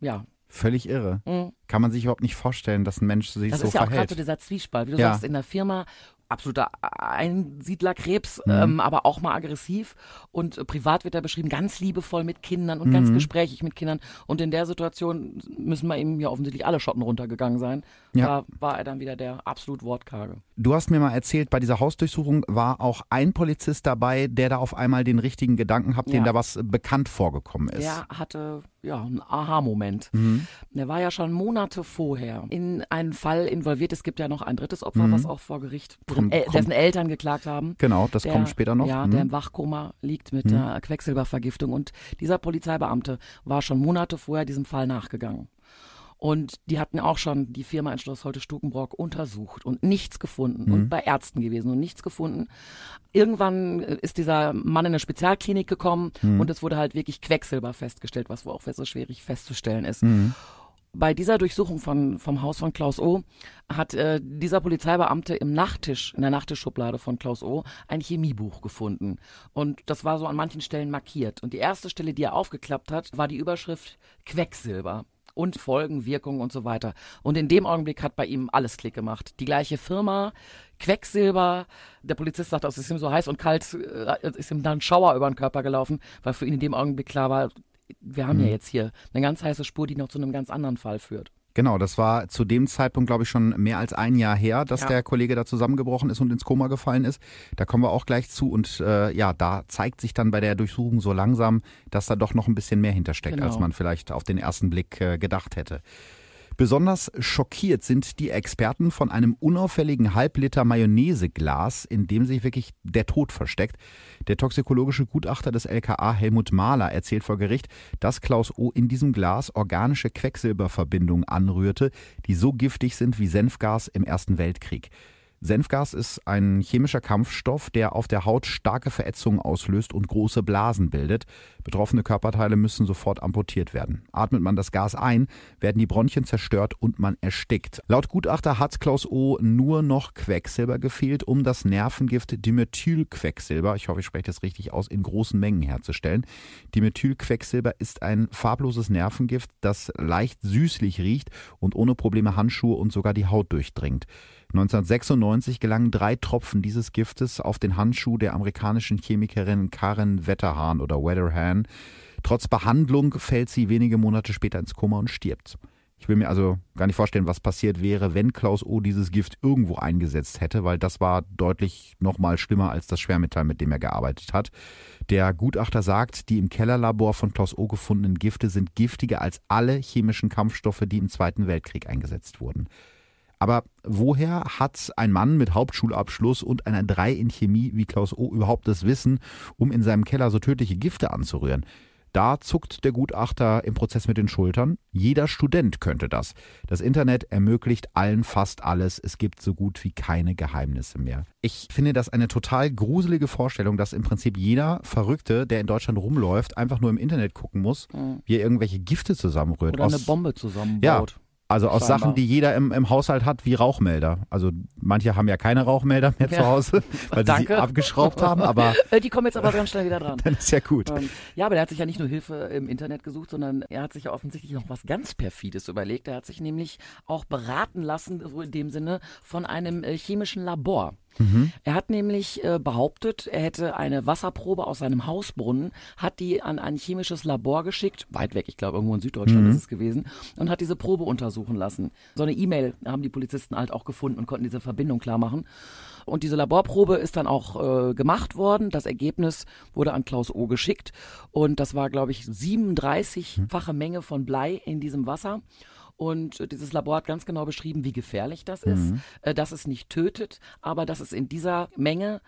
B: Ja,
A: Völlig irre.
B: Mhm.
A: Kann man sich überhaupt nicht vorstellen, dass ein Mensch sich
B: das
A: so
B: ist ja auch gerade
A: verhält.
B: so dieser Zwiespalt. Wie du
A: Ja.
B: sagst, in der Firma absoluter Einsiedlerkrebs,
A: Mhm.
B: ähm, aber auch mal aggressiv. Und äh, privat wird er beschrieben, ganz liebevoll mit Kindern und ganz
A: Mhm.
B: gesprächig mit Kindern. Und in der Situation müssen wir ihm ja offensichtlich alle Schotten runtergegangen sein.
A: Ja.
B: Da war er dann wieder der absolut wortkarge.
A: Du hast mir mal erzählt, bei dieser Hausdurchsuchung war auch ein Polizist dabei, der da auf einmal den richtigen Gedanken hat, dem
B: Ja.
A: da was bekannt vorgekommen ist.
B: Der hatte ja einen Aha-Moment.
A: Mhm.
B: Der war ja schon Monate vorher in einen Fall involviert. Es gibt ja noch ein drittes Opfer,
A: Mhm.
B: was auch vor Gericht,
A: kommt-
B: dessen Eltern geklagt haben.
A: Genau, das
B: Der-
A: kommt später noch.
B: Ja,
A: Mhm.
B: der im Wachkoma liegt mit
A: Mhm.
B: der Quecksilbervergiftung. Und dieser Polizeibeamte war schon Monate vorher diesem Fall nachgegangen. Und die hatten auch schon die Firma in Schloss Holte-Stukenbrock untersucht und nichts gefunden
A: Mhm.
B: und bei Ärzten gewesen und nichts gefunden. Irgendwann ist dieser Mann in eine Spezialklinik gekommen
A: Mhm.
B: und es wurde halt wirklich Quecksilber festgestellt, was wohl auch so schwierig festzustellen ist.
A: Mhm.
B: Bei dieser Durchsuchung von, vom Haus von Klaus O. hat äh, dieser Polizeibeamte im Nachttisch, in der Nachttischschublade von Klaus O. ein Chemiebuch gefunden. Und das war so an manchen Stellen markiert. Und die erste Stelle, die er aufgeklappt hat, war die Überschrift Quecksilber. Und Folgen, Wirkungen und so weiter. Und in dem Augenblick hat bei ihm alles Klick gemacht. Die gleiche Firma, Quecksilber. Der Polizist sagt, es ist ihm so heiß und kalt, äh, ist ihm dann ein Schauer über den Körper gelaufen, weil für ihn in dem Augenblick klar war, wir haben mhm. ja jetzt hier eine ganz heiße Spur, die noch zu einem ganz anderen Fall führt.
A: Genau, das war zu dem Zeitpunkt, glaube ich, schon mehr als ein Jahr her, dass ja. der Kollege da zusammengebrochen ist und ins Koma gefallen ist. Da kommen wir auch gleich zu. Und äh, ja, da zeigt sich dann bei der Durchsuchung so langsam, dass da doch noch ein bisschen mehr hintersteckt, genau. als man vielleicht auf den ersten Blick äh, gedacht hätte. Besonders schockiert sind die Experten von einem unauffälligen Halbliter Mayonnaiseglas, in dem sich wirklich der Tod versteckt. Der toxikologische Gutachter des LKA Helmut Mahler erzählt vor Gericht, dass Klaus O. in diesem Glas organische Quecksilberverbindungen anrührte, die so giftig sind wie Senfgas im Ersten Weltkrieg. Senfgas ist ein chemischer Kampfstoff, der auf der Haut starke Verätzungen auslöst und große Blasen bildet. Betroffene Körperteile müssen sofort amputiert werden. Atmet man das Gas ein, werden die Bronchien zerstört und man erstickt. Laut Gutachter hat Klaus O. nur noch Quecksilber gefehlt, um das Nervengift Dimethylquecksilber, ich hoffe, ich spreche das richtig aus, in großen Mengen herzustellen. Dimethylquecksilber ist ein farbloses Nervengift, das leicht süßlich riecht und ohne Probleme Handschuhe und sogar die Haut durchdringt. 1996 gelangen drei Tropfen dieses Giftes auf den Handschuh der amerikanischen Chemikerin Karen Wetterhahn oder Wetterhahn. Trotz Behandlung fällt sie wenige Monate später ins Koma und stirbt. Ich will mir also gar nicht vorstellen, was passiert wäre, wenn Klaus O. dieses Gift irgendwo eingesetzt hätte, weil das war deutlich noch mal schlimmer als das Schwermetall, mit dem er gearbeitet hat. Der Gutachter sagt, die im Kellerlabor von Klaus O. gefundenen Gifte sind giftiger als alle chemischen Kampfstoffe, die im Zweiten Weltkrieg eingesetzt wurden. Aber woher hat ein Mann mit Hauptschulabschluss und einer 3 in Chemie wie Klaus O. überhaupt das Wissen, um in seinem Keller so tödliche Gifte anzurühren? Da zuckt der Gutachter im Prozess mit den Schultern. Jeder Student könnte das. Das Internet ermöglicht allen fast alles. Es gibt so gut wie keine Geheimnisse mehr. Ich finde das eine total gruselige Vorstellung, dass im Prinzip jeder Verrückte, der in Deutschland rumläuft, einfach nur im Internet gucken muss, mhm. wie er irgendwelche Gifte zusammenrührt.
B: Oder eine Bombe zusammenbaut.
A: Ja, also aus Scheinbar. Sachen, die jeder im, im Haushalt hat, wie Rauchmelder. Also manche haben ja keine Rauchmelder mehr ja. zu Hause, weil sie sie abgeschraubt haben. Aber
B: äh, die kommen jetzt aber ganz schnell wieder dran.
A: Dann ist ja gut.
B: Ähm, ja, aber der hat sich ja nicht nur Hilfe im Internet gesucht, sondern er hat sich ja offensichtlich noch was ganz perfides überlegt. Er hat sich nämlich auch beraten lassen, so in dem Sinne, von einem äh, chemischen Labor. Mhm. Er hat nämlich äh, behauptet, er hätte eine Wasserprobe aus seinem Hausbrunnen, hat die an ein chemisches Labor geschickt, weit weg, ich glaube irgendwo in Süddeutschland mhm. ist es gewesen, und hat diese Probe untersuchen lassen. So eine E-Mail haben die Polizisten halt auch gefunden und konnten diese Verbindung klar machen. Und diese Laborprobe ist dann auch äh, gemacht worden. Das Ergebnis wurde an Klaus O. geschickt. Und das war, glaube ich, 37-fache Menge von Blei in diesem Wasser. Und dieses Labor hat ganz genau beschrieben, wie gefährlich das ist, mhm. Äh, dass es nicht tötet, aber dass es in dieser Menge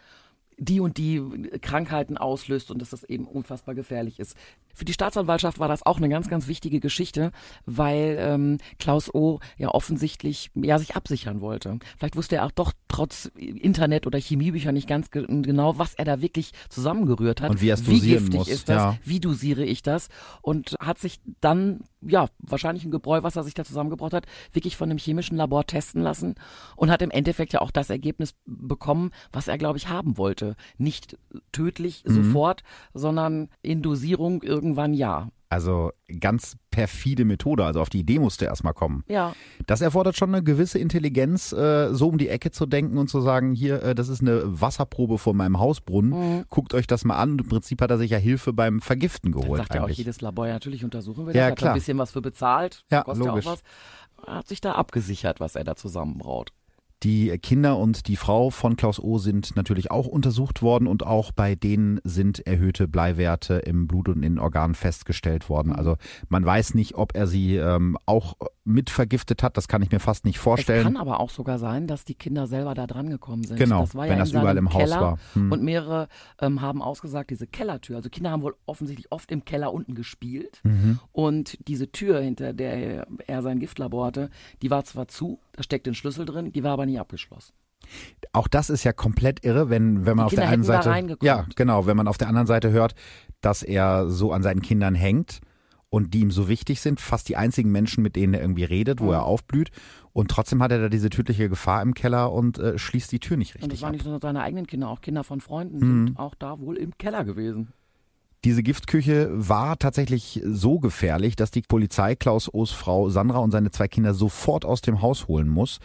B: die und die Krankheiten auslöst und dass das eben unfassbar gefährlich ist. Für die Staatsanwaltschaft war das auch eine ganz, ganz wichtige Geschichte, weil ähm, Klaus O. ja offensichtlich ja sich absichern wollte. Vielleicht wusste er auch doch trotz Internet oder Chemiebücher nicht ganz ge genau, was er da wirklich zusammengerührt hat.
A: Und wie er es
B: Wie
A: giftig
B: muss. ist das? Ja. Wie dosiere ich das? Und hat sich dann ja, wahrscheinlich ein Gebräu, was er sich da zusammengebracht hat, wirklich von einem chemischen Labor testen lassen und hat im Endeffekt ja auch das Ergebnis bekommen, was er, glaube ich, haben wollte. Nicht tödlich mhm. sofort, sondern in Dosierung irgendwann ja.
A: Also ganz perfide Methode. Also auf die Idee musste erstmal kommen.
B: Ja.
A: Das erfordert schon eine gewisse Intelligenz, äh, so um die Ecke zu denken und zu sagen, hier, äh, das ist eine Wasserprobe von meinem Hausbrunnen. Mhm. Guckt euch das mal an. Im Prinzip hat er sich ja Hilfe beim Vergiften geholt.
B: Das sagt
A: eigentlich.
B: ja auch jedes Labor, natürlich untersuchen wir
A: das. Ja,
B: hat
A: klar.
B: ein bisschen was für bezahlt.
A: Ja,
B: kostet
A: logisch.
B: ja auch was. Er hat sich da abgesichert, was er da zusammenbraut.
A: Die Kinder und die Frau von Klaus O. sind natürlich auch untersucht worden und auch bei denen sind erhöhte Bleiwerte im Blut und in den Organen festgestellt worden.
B: Mhm.
A: Also man weiß nicht, ob er sie ähm, auch mit vergiftet hat. Das kann ich mir fast nicht vorstellen.
B: Es kann aber auch sogar sein, dass die Kinder selber da dran gekommen sind.
A: Genau,
B: das war
A: wenn
B: ja
A: das überall im Haus
B: Keller
A: war. Hm.
B: Und mehrere ähm, haben ausgesagt, diese Kellertür. Also Kinder haben wohl offensichtlich oft im Keller unten gespielt.
A: Mhm.
B: Und diese Tür, hinter der er sein Giftlabor hatte, die war zwar zu, da steckte ein Schlüssel drin, die war aber nie abgeschlossen.
A: Auch das ist ja komplett irre, wenn, wenn man auf der einen Seite. Ja, genau, wenn man auf der anderen Seite hört, dass er so an seinen Kindern hängt und die ihm so wichtig sind, fast die einzigen Menschen, mit denen er irgendwie redet, wo
B: Mhm.
A: er aufblüht. Und trotzdem hat er da diese tödliche Gefahr im Keller und äh, schließt die Tür nicht
B: Und das
A: richtig
B: waren nicht nur seine eigenen Kinder, auch Kinder von Freunden
A: Mhm.
B: sind auch da wohl im Keller gewesen.
A: Diese Giftküche war tatsächlich so gefährlich, dass die Polizei Klaus O's Frau Sandra und seine zwei Kinder sofort aus dem Haus holen muss.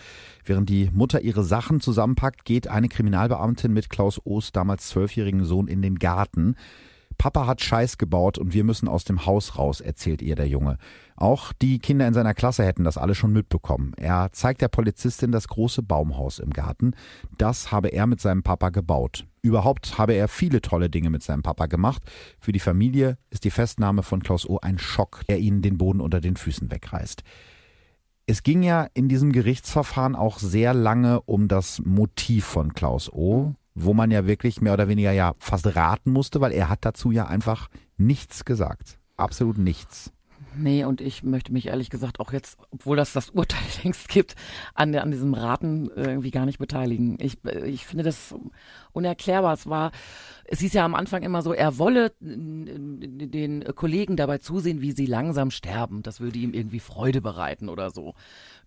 A: Während die Mutter ihre Sachen zusammenpackt, geht eine Kriminalbeamtin mit Klaus O's damals zwölfjährigen Sohn in den Garten. Papa hat Scheiß gebaut und wir müssen aus dem Haus raus, erzählt ihr der Junge. Auch die Kinder in seiner Klasse hätten das alle schon mitbekommen. Er zeigt der Polizistin das große Baumhaus im Garten. Das habe er mit seinem Papa gebaut. Überhaupt habe er viele tolle Dinge mit seinem Papa gemacht. Für die Familie ist die Festnahme von Klaus O. ein Schock, der ihnen den Boden unter den Füßen wegreißt. Es ging ja in diesem Gerichtsverfahren auch sehr lange um das Motiv von Klaus O wo man ja wirklich mehr oder weniger ja fast raten musste, weil er hat dazu ja einfach nichts gesagt. Absolut nichts.
B: Nee, und ich möchte mich ehrlich gesagt auch jetzt, obwohl das das Urteil längst gibt, an, an diesem Raten irgendwie gar nicht beteiligen. Ich, ich finde das unerklärbar. Es war, es hieß ja am Anfang immer so, er wolle den Kollegen dabei zusehen, wie sie langsam sterben. Das würde ihm irgendwie Freude bereiten oder so.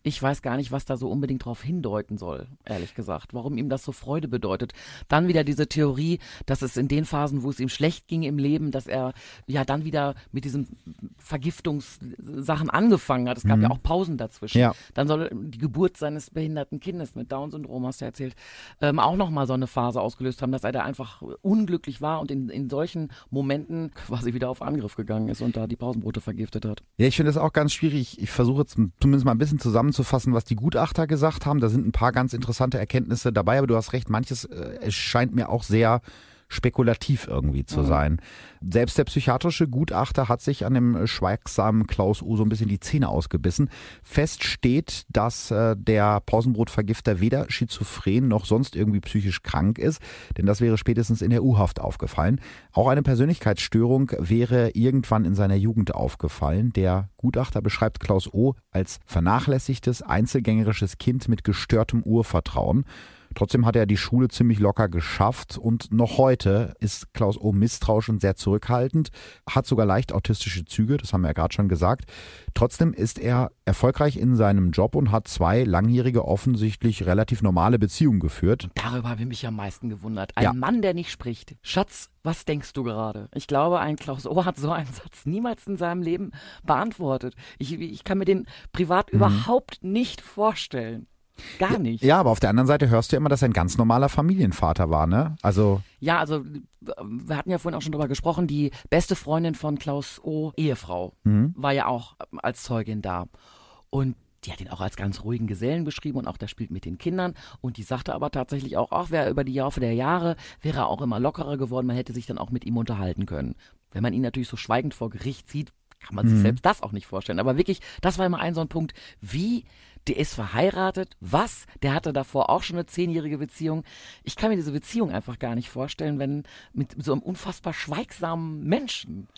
B: Ich weiß gar nicht, was da so unbedingt drauf hindeuten soll, ehrlich gesagt. Warum ihm das so Freude bedeutet. Dann wieder diese Theorie, dass es in den Phasen, wo es ihm schlecht ging im Leben, dass er ja dann wieder mit diesen Vergiftungssachen angefangen hat. Es gab mhm. ja auch Pausen dazwischen. Ja. Dann soll die Geburt seines behinderten Kindes mit Down-Syndrom, hast du erzählt, ähm, auch nochmal so eine Phase ausgelöst haben, dass er da einfach unglücklich war und in, in solchen Momenten quasi wieder auf Angriff gegangen ist und da die Pausenbrote vergiftet hat.
A: Ja, ich finde das auch ganz schwierig. Ich versuche jetzt zumindest mal ein bisschen zusammen zusammenzufassen, was die Gutachter gesagt haben. Da sind ein paar ganz interessante Erkenntnisse dabei, aber du hast recht, manches äh, scheint mir auch sehr spekulativ irgendwie zu mhm. sein. Selbst der psychiatrische Gutachter hat sich an dem schweigsamen Klaus U so ein bisschen die Zähne ausgebissen. Fest steht, dass äh, der Pausenbrotvergifter weder schizophren noch sonst irgendwie psychisch krank ist, denn das wäre spätestens in der U-Haft aufgefallen. Auch eine Persönlichkeitsstörung wäre irgendwann in seiner Jugend aufgefallen. Der Gutachter beschreibt Klaus O als vernachlässigtes, einzelgängerisches Kind mit gestörtem Urvertrauen. Trotzdem hat er die Schule ziemlich locker geschafft und noch heute ist Klaus O. misstrauisch und sehr zurückhaltend, hat sogar leicht autistische Züge, das haben wir ja gerade schon gesagt. Trotzdem ist er erfolgreich in seinem Job und hat zwei langjährige, offensichtlich relativ normale Beziehungen geführt.
B: Darüber habe ich mich am meisten gewundert. Ein ja. Mann, der nicht spricht. Schatz, was denkst du gerade? Ich glaube, ein Klaus O hat so einen Satz niemals in seinem Leben beantwortet. Ich, ich kann mir den privat mhm. überhaupt nicht vorstellen. Gar nicht.
A: Ja, aber auf der anderen Seite hörst du immer, dass er ein ganz normaler Familienvater war, ne? Also.
B: Ja, also wir hatten ja vorhin auch schon drüber gesprochen, die beste Freundin von Klaus O, Ehefrau, mhm. war ja auch als Zeugin da. Und die hat ihn auch als ganz ruhigen Gesellen beschrieben und auch der spielt mit den Kindern. Und die sagte aber tatsächlich auch, auch wer über die Laufe der Jahre wäre er auch immer lockerer geworden, man hätte sich dann auch mit ihm unterhalten können. Wenn man ihn natürlich so schweigend vor Gericht sieht, kann man sich mhm. selbst das auch nicht vorstellen. Aber wirklich, das war immer ein so ein Punkt, wie der ist verheiratet. Was? Der hatte davor auch schon eine zehnjährige Beziehung. Ich kann mir diese Beziehung einfach gar nicht vorstellen, wenn mit so einem unfassbar schweigsamen Menschen.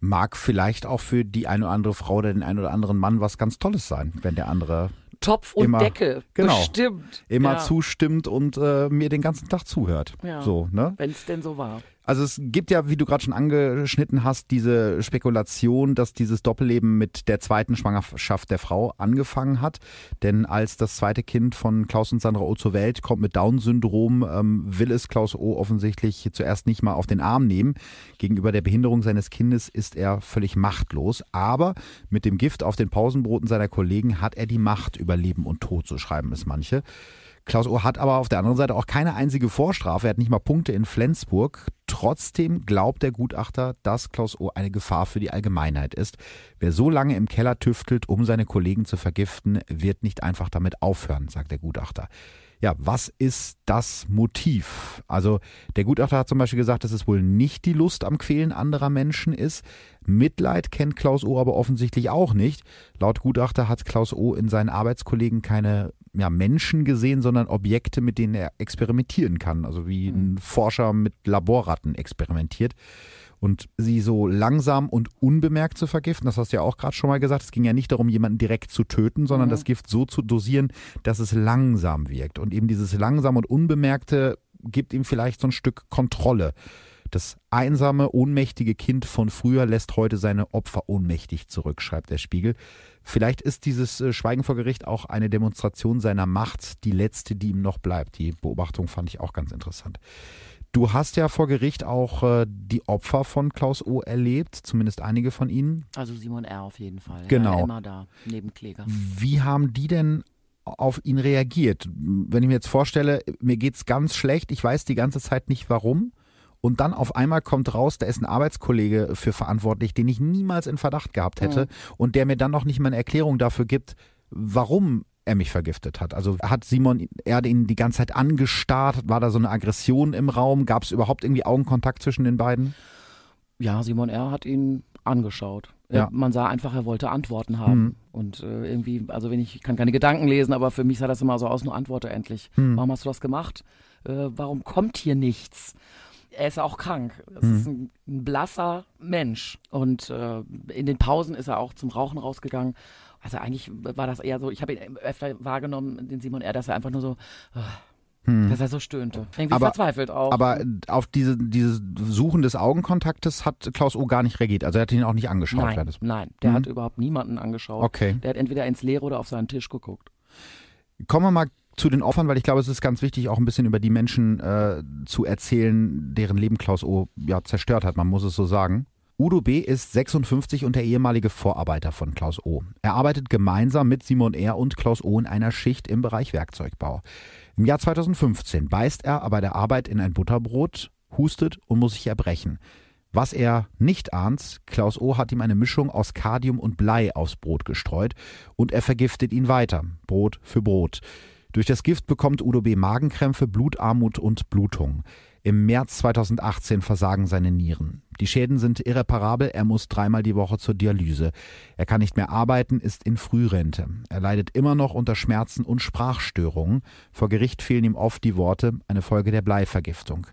A: Mag vielleicht auch für die eine oder andere Frau oder den einen oder anderen Mann was ganz Tolles sein, wenn der andere
B: Topf und
A: immer,
B: Deckel.
A: Genau.
B: Bestimmt.
A: Immer ja. zustimmt und äh, mir den ganzen Tag zuhört.
B: Ja.
A: So, ne?
B: Wenn es denn so war.
A: Also es gibt ja, wie du gerade schon angeschnitten hast, diese Spekulation, dass dieses Doppelleben mit der zweiten Schwangerschaft der Frau angefangen hat. Denn als das zweite Kind von Klaus und Sandra O zur Welt kommt mit Down-Syndrom, ähm, will es Klaus O offensichtlich zuerst nicht mal auf den Arm nehmen. Gegenüber der Behinderung seines Kindes ist er völlig machtlos. Aber mit dem Gift auf den Pausenbroten seiner Kollegen hat er die Macht über Leben und Tod, so schreiben es manche. Klaus Ohr hat aber auf der anderen Seite auch keine einzige Vorstrafe. Er hat nicht mal Punkte in Flensburg. Trotzdem glaubt der Gutachter, dass Klaus Ohr eine Gefahr für die Allgemeinheit ist. Wer so lange im Keller tüftelt, um seine Kollegen zu vergiften, wird nicht einfach damit aufhören, sagt der Gutachter. Ja, was ist das Motiv? Also der Gutachter hat zum Beispiel gesagt, dass es wohl nicht die Lust am Quälen anderer Menschen ist. Mitleid kennt Klaus O. aber offensichtlich auch nicht. Laut Gutachter hat Klaus O. in seinen Arbeitskollegen keine ja, Menschen gesehen, sondern Objekte, mit denen er experimentieren kann. Also wie ein mhm. Forscher mit Laborratten experimentiert. Und sie so langsam und unbemerkt zu vergiften, das hast du ja auch gerade schon mal gesagt, es ging ja nicht darum, jemanden direkt zu töten, sondern mhm. das Gift so zu dosieren, dass es langsam wirkt. Und eben dieses langsam und unbemerkte gibt ihm vielleicht so ein Stück Kontrolle. Das einsame, ohnmächtige Kind von früher lässt heute seine Opfer ohnmächtig zurück, schreibt der Spiegel. Vielleicht ist dieses äh, Schweigen vor Gericht auch eine Demonstration seiner Macht, die letzte, die ihm noch bleibt. Die Beobachtung fand ich auch ganz interessant. Du hast ja vor Gericht auch äh, die Opfer von Klaus O. erlebt, zumindest einige von ihnen.
B: Also Simon R. auf jeden Fall.
A: Genau.
B: Ja, immer da, neben Kläger.
A: Wie haben die denn auf ihn reagiert? Wenn ich mir jetzt vorstelle, mir geht's ganz schlecht, ich weiß die ganze Zeit nicht warum. Und dann auf einmal kommt raus, da ist ein Arbeitskollege für verantwortlich, den ich niemals in Verdacht gehabt hätte
B: Mhm.
A: und der mir dann noch nicht mal eine Erklärung dafür gibt, warum er mich vergiftet hat. Also hat Simon er ihn die ganze Zeit angestarrt? War da so eine Aggression im Raum? Gab es überhaupt irgendwie Augenkontakt zwischen den beiden?
B: Ja, Simon R. hat ihn angeschaut.
A: Ja.
B: Man sah einfach, er wollte Antworten haben.
A: Mhm.
B: Und äh, irgendwie, also wenn ich, ich kann keine Gedanken lesen, aber für mich sah das immer so aus, nur antworte endlich.
A: Mhm.
B: Warum hast du das gemacht? Äh, warum kommt hier nichts? Er ist auch krank. Es
A: Mhm.
B: ist ein, ein blasser Mensch. Und äh, in den Pausen ist er auch zum Rauchen rausgegangen. Also eigentlich war das eher so, ich habe ihn öfter wahrgenommen, den Simon R., dass er einfach nur so, äh, dass er so stöhnte. Irgendwie
A: Hm. Aber-
B: verzweifelt auch.
A: Aber auf diese, dieses Suchen des Augenkontaktes hat Klaus O. gar nicht reagiert. Also er hat ihn auch nicht angeschaut.
B: nein,
A: des-
B: nein, der
A: Mhm.
B: hat überhaupt niemanden angeschaut.
A: Okay.
B: Der hat entweder ins Leere oder auf seinen Tisch geguckt.
A: Kommen wir mal zu den Opfern, weil ich glaube, es ist ganz wichtig, auch ein bisschen über die Menschen äh, zu erzählen, deren Leben Klaus O. ja zerstört hat, man muss es so sagen. Udo B. ist 56 und der ehemalige Vorarbeiter von Klaus O. Er arbeitet gemeinsam mit Simon R. und Klaus O. in einer Schicht im Bereich Werkzeugbau. Im Jahr 2015 beißt er bei der Arbeit in ein Butterbrot, hustet und muss sich erbrechen. Was er nicht ahnt, Klaus O. hat ihm eine Mischung aus Kadium und Blei aufs Brot gestreut und er vergiftet ihn weiter, Brot für Brot. Durch das Gift bekommt Udo B. Magenkrämpfe, Blutarmut und Blutung. Im März 2018 versagen seine Nieren. Die Schäden sind irreparabel, er muss dreimal die Woche zur Dialyse. Er kann nicht mehr arbeiten, ist in Frührente. Er leidet immer noch unter Schmerzen und Sprachstörungen. Vor Gericht fehlen ihm oft die Worte, eine Folge der Bleivergiftung.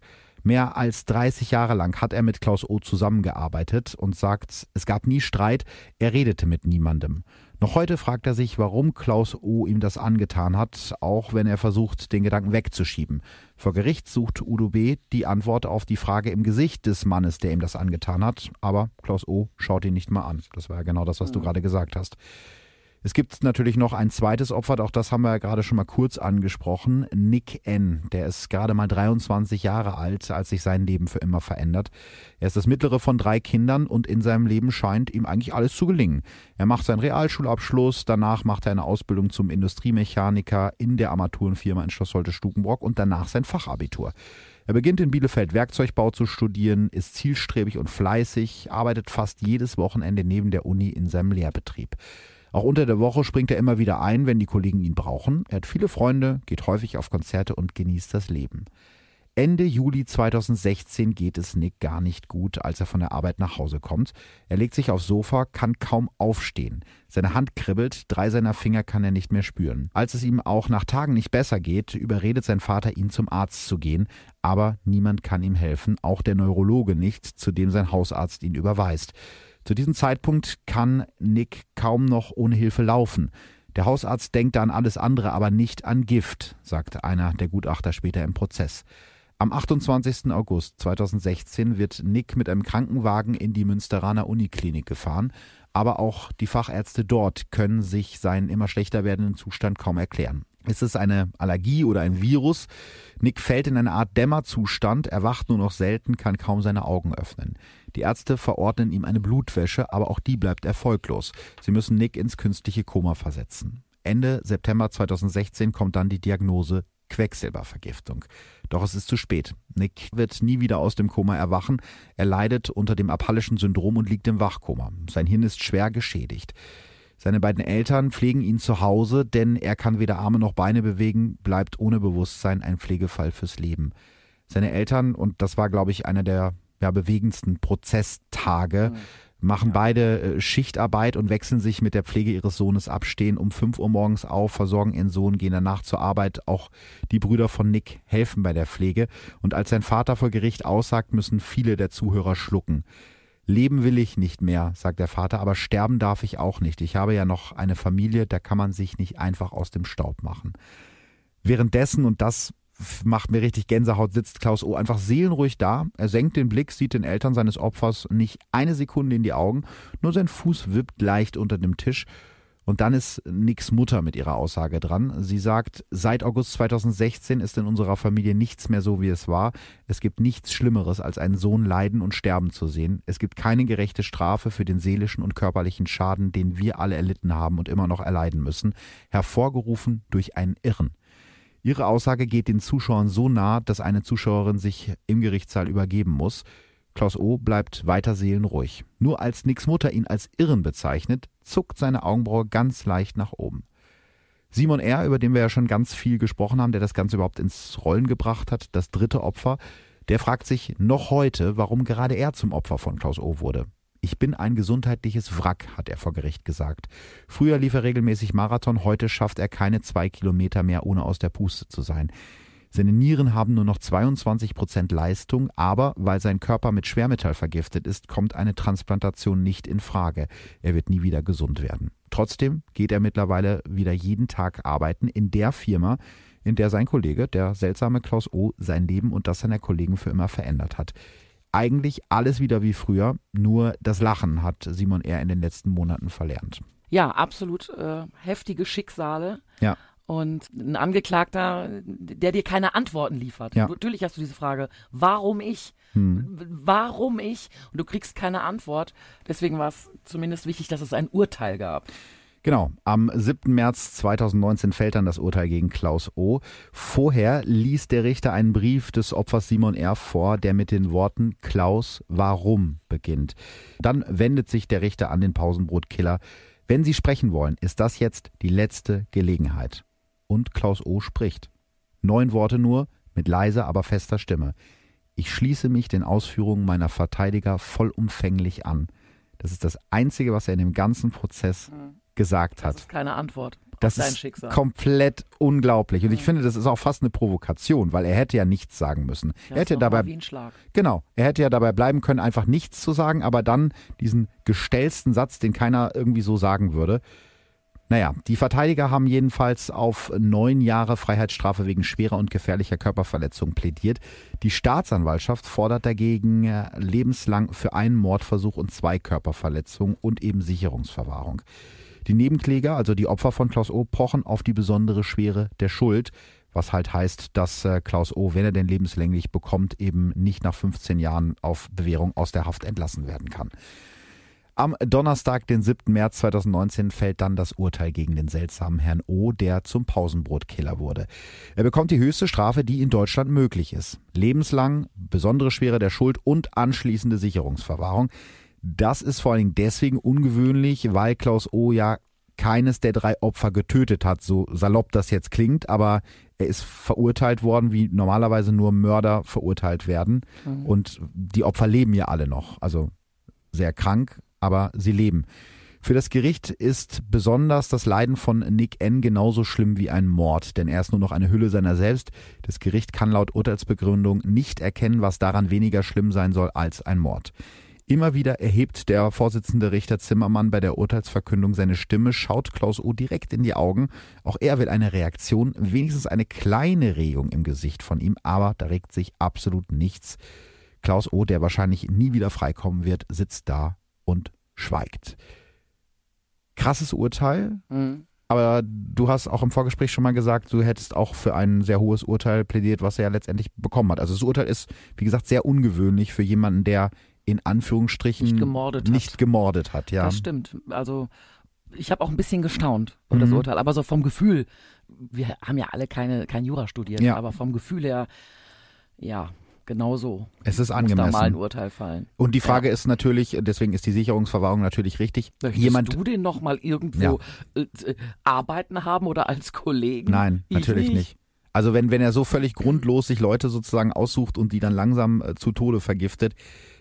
A: Mehr als 30 Jahre lang hat er mit Klaus O. zusammengearbeitet und sagt, es gab nie Streit, er redete mit niemandem. Noch heute fragt er sich, warum Klaus O. ihm das angetan hat, auch wenn er versucht, den Gedanken wegzuschieben. Vor Gericht sucht Udo B. die Antwort auf die Frage im Gesicht des Mannes, der ihm das angetan hat, aber Klaus O. schaut ihn nicht mal an. Das war ja genau das, was du gerade gesagt hast. Es gibt natürlich noch ein zweites Opfer, auch das haben wir ja gerade schon mal kurz angesprochen. Nick N., der ist gerade mal 23 Jahre alt, als sich sein Leben für immer verändert. Er ist das mittlere von drei Kindern und in seinem Leben scheint ihm eigentlich alles zu gelingen. Er macht seinen Realschulabschluss, danach macht er eine Ausbildung zum Industriemechaniker in der Armaturenfirma in Schloss Holte-Stukenbrock und danach sein Fachabitur. Er beginnt in Bielefeld Werkzeugbau zu studieren, ist zielstrebig und fleißig, arbeitet fast jedes Wochenende neben der Uni in seinem Lehrbetrieb. Auch unter der Woche springt er immer wieder ein, wenn die Kollegen ihn brauchen. Er hat viele Freunde, geht häufig auf Konzerte und genießt das Leben. Ende Juli 2016 geht es Nick gar nicht gut, als er von der Arbeit nach Hause kommt. Er legt sich aufs Sofa, kann kaum aufstehen. Seine Hand kribbelt, drei seiner Finger kann er nicht mehr spüren. Als es ihm auch nach Tagen nicht besser geht, überredet sein Vater ihn zum Arzt zu gehen, aber niemand kann ihm helfen, auch der Neurologe nicht, zu dem sein Hausarzt ihn überweist. Zu diesem Zeitpunkt kann Nick kaum noch ohne Hilfe laufen. Der Hausarzt denkt an alles andere, aber nicht an Gift, sagte einer der Gutachter später im Prozess. Am 28. August 2016 wird Nick mit einem Krankenwagen in die Münsteraner Uniklinik gefahren, aber auch die Fachärzte dort können sich seinen immer schlechter werdenden Zustand kaum erklären. Ist es eine Allergie oder ein Virus? Nick fällt in eine Art Dämmerzustand, erwacht nur noch selten, kann kaum seine Augen öffnen. Die Ärzte verordnen ihm eine Blutwäsche, aber auch die bleibt erfolglos. Sie müssen Nick ins künstliche Koma versetzen. Ende September 2016 kommt dann die Diagnose Quecksilbervergiftung. Doch es ist zu spät. Nick wird nie wieder aus dem Koma erwachen. Er leidet unter dem aphallischen Syndrom und liegt im Wachkoma. Sein Hirn ist schwer geschädigt. Seine beiden Eltern pflegen ihn zu Hause, denn er kann weder Arme noch Beine bewegen, bleibt ohne Bewusstsein ein Pflegefall fürs Leben. Seine Eltern, und das war, glaube ich, einer der ja, bewegendsten Prozesstage, machen beide äh, Schichtarbeit und wechseln sich mit der Pflege ihres Sohnes ab, stehen um 5 Uhr morgens auf, versorgen ihren Sohn, gehen danach zur Arbeit. Auch die Brüder von Nick helfen bei der Pflege. Und als sein Vater vor Gericht aussagt, müssen viele der Zuhörer schlucken. Leben will ich nicht mehr, sagt der Vater, aber sterben darf ich auch nicht. Ich habe ja noch eine Familie, da kann man sich nicht einfach aus dem Staub machen. Währenddessen, und das macht mir richtig Gänsehaut, sitzt Klaus O. einfach seelenruhig da. Er senkt den Blick, sieht den Eltern seines Opfers nicht eine Sekunde in die Augen, nur sein Fuß wippt leicht unter dem Tisch. Und dann ist Nicks Mutter mit ihrer Aussage dran. Sie sagt, seit August 2016 ist in unserer Familie nichts mehr so, wie es war. Es gibt nichts Schlimmeres, als einen Sohn leiden und sterben zu sehen. Es gibt keine gerechte Strafe für den seelischen und körperlichen Schaden, den wir alle erlitten haben und immer noch erleiden müssen, hervorgerufen durch einen Irren. Ihre Aussage geht den Zuschauern so nah, dass eine Zuschauerin sich im Gerichtssaal übergeben muss. Klaus O. bleibt weiter seelenruhig. Nur als Nicks Mutter ihn als Irren bezeichnet, zuckt seine Augenbraue ganz leicht nach oben. Simon R., über den wir ja schon ganz viel gesprochen haben, der das Ganze überhaupt ins Rollen gebracht hat, das dritte Opfer, der fragt sich noch heute, warum gerade er zum Opfer von Klaus O. wurde. Ich bin ein gesundheitliches Wrack, hat er vor Gericht gesagt. Früher lief er regelmäßig Marathon, heute schafft er keine zwei Kilometer mehr, ohne aus der Puste zu sein. Seine Nieren haben nur noch 22 Prozent Leistung, aber weil sein Körper mit Schwermetall vergiftet ist, kommt eine Transplantation nicht in Frage. Er wird nie wieder gesund werden. Trotzdem geht er mittlerweile wieder jeden Tag arbeiten in der Firma, in der sein Kollege, der seltsame Klaus O., sein Leben und das seiner Kollegen für immer verändert hat. Eigentlich alles wieder wie früher, nur das Lachen hat Simon R. in den letzten Monaten verlernt.
B: Ja, absolut äh, heftige Schicksale.
A: Ja
B: und ein Angeklagter, der dir keine Antworten liefert.
A: Ja.
B: Natürlich hast du diese Frage, warum ich? Hm. Warum ich? Und du kriegst keine Antwort. Deswegen war es zumindest wichtig, dass es ein Urteil gab.
A: Genau, am 7. März 2019 fällt dann das Urteil gegen Klaus O. Vorher ließ der Richter einen Brief des Opfers Simon R. vor, der mit den Worten Klaus, warum beginnt. Dann wendet sich der Richter an den Pausenbrotkiller. Wenn Sie sprechen wollen, ist das jetzt die letzte Gelegenheit und Klaus O. spricht. Neun Worte nur, mit leiser, aber fester Stimme. Ich schließe mich den Ausführungen meiner Verteidiger vollumfänglich an. Das ist das Einzige, was er in dem ganzen Prozess mhm. gesagt hat.
B: Das ist keine Antwort.
A: Das ist Schicksal. komplett unglaublich. Und ich mhm. finde, das ist auch fast eine Provokation, weil er hätte ja nichts sagen müssen.
B: Das
A: er hätte dabei. Genau, er hätte ja dabei bleiben können, einfach nichts zu sagen, aber dann diesen gestellsten Satz, den keiner irgendwie so sagen würde. Naja, die Verteidiger haben jedenfalls auf neun Jahre Freiheitsstrafe wegen schwerer und gefährlicher Körperverletzung plädiert. Die Staatsanwaltschaft fordert dagegen äh, lebenslang für einen Mordversuch und zwei Körperverletzungen und eben Sicherungsverwahrung. Die Nebenkläger, also die Opfer von Klaus O., pochen auf die besondere Schwere der Schuld, was halt heißt, dass äh, Klaus O., wenn er denn lebenslänglich bekommt, eben nicht nach 15 Jahren auf Bewährung aus der Haft entlassen werden kann. Am Donnerstag, den 7. März 2019, fällt dann das Urteil gegen den seltsamen Herrn O., der zum Pausenbrotkiller wurde. Er bekommt die höchste Strafe, die in Deutschland möglich ist. Lebenslang, besondere Schwere der Schuld und anschließende Sicherungsverwahrung. Das ist vor allen Dingen deswegen ungewöhnlich, weil Klaus O. ja keines der drei Opfer getötet hat, so salopp das jetzt klingt, aber er ist verurteilt worden, wie normalerweise nur Mörder verurteilt werden. Mhm. Und die Opfer leben ja alle noch. Also sehr krank, aber sie leben. Für das Gericht ist besonders das Leiden von Nick N. genauso schlimm wie ein Mord, denn er ist nur noch eine Hülle seiner selbst. Das Gericht kann laut Urteilsbegründung nicht erkennen, was daran weniger schlimm sein soll als ein Mord. Immer wieder erhebt der Vorsitzende Richter Zimmermann bei der Urteilsverkündung seine Stimme, schaut Klaus O. direkt in die Augen. Auch er will eine Reaktion, wenigstens eine kleine Regung im Gesicht von ihm, aber da regt sich absolut nichts. Klaus O., der wahrscheinlich nie wieder freikommen wird, sitzt da und schweigt. Krasses Urteil, mhm. aber du hast auch im Vorgespräch schon mal gesagt, du hättest auch für ein sehr hohes Urteil plädiert, was er ja letztendlich bekommen hat. Also das Urteil ist, wie gesagt, sehr ungewöhnlich für jemanden, der in Anführungsstrichen
B: nicht gemordet
A: nicht
B: hat.
A: Gemordet hat ja.
B: Das stimmt. Also ich habe auch ein bisschen gestaunt über mhm. das Urteil, aber so vom Gefühl, wir haben ja alle keine, kein Jura studiert, ja. aber vom Gefühl her, ja, genau so.
A: Es ist angemessen. Muss
B: da mal ein Urteil fallen.
A: Und die Frage ja. ist natürlich, deswegen ist die Sicherungsverwahrung natürlich richtig.
B: Möchtest Jemand, du den noch mal irgendwo ja. äh, arbeiten haben oder als Kollegen?
A: Nein, ich natürlich nicht. nicht. Also wenn, wenn er so völlig grundlos sich Leute sozusagen aussucht und die dann langsam äh, zu Tode vergiftet,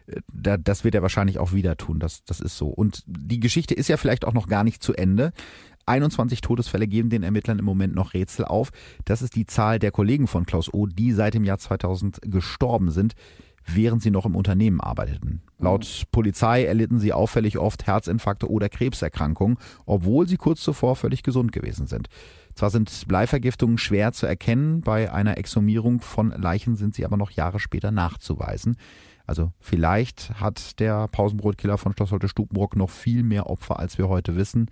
A: äh, da, das wird er wahrscheinlich auch wieder tun. Das, das ist so. Und die Geschichte ist ja vielleicht auch noch gar nicht zu Ende. 21 Todesfälle geben den Ermittlern im Moment noch Rätsel auf. Das ist die Zahl der Kollegen von Klaus O., die seit dem Jahr 2000 gestorben sind, während sie noch im Unternehmen arbeiteten. Laut. Polizei erlitten sie auffällig oft Herzinfarkte oder Krebserkrankungen, obwohl sie kurz zuvor völlig gesund gewesen sind. Zwar sind Bleivergiftungen schwer zu erkennen, bei einer Exhumierung von Leichen sind sie aber noch Jahre später nachzuweisen. Also vielleicht hat der Pausenbrotkiller von Schloss Holte Stubenbrock noch viel mehr Opfer, als wir heute wissen.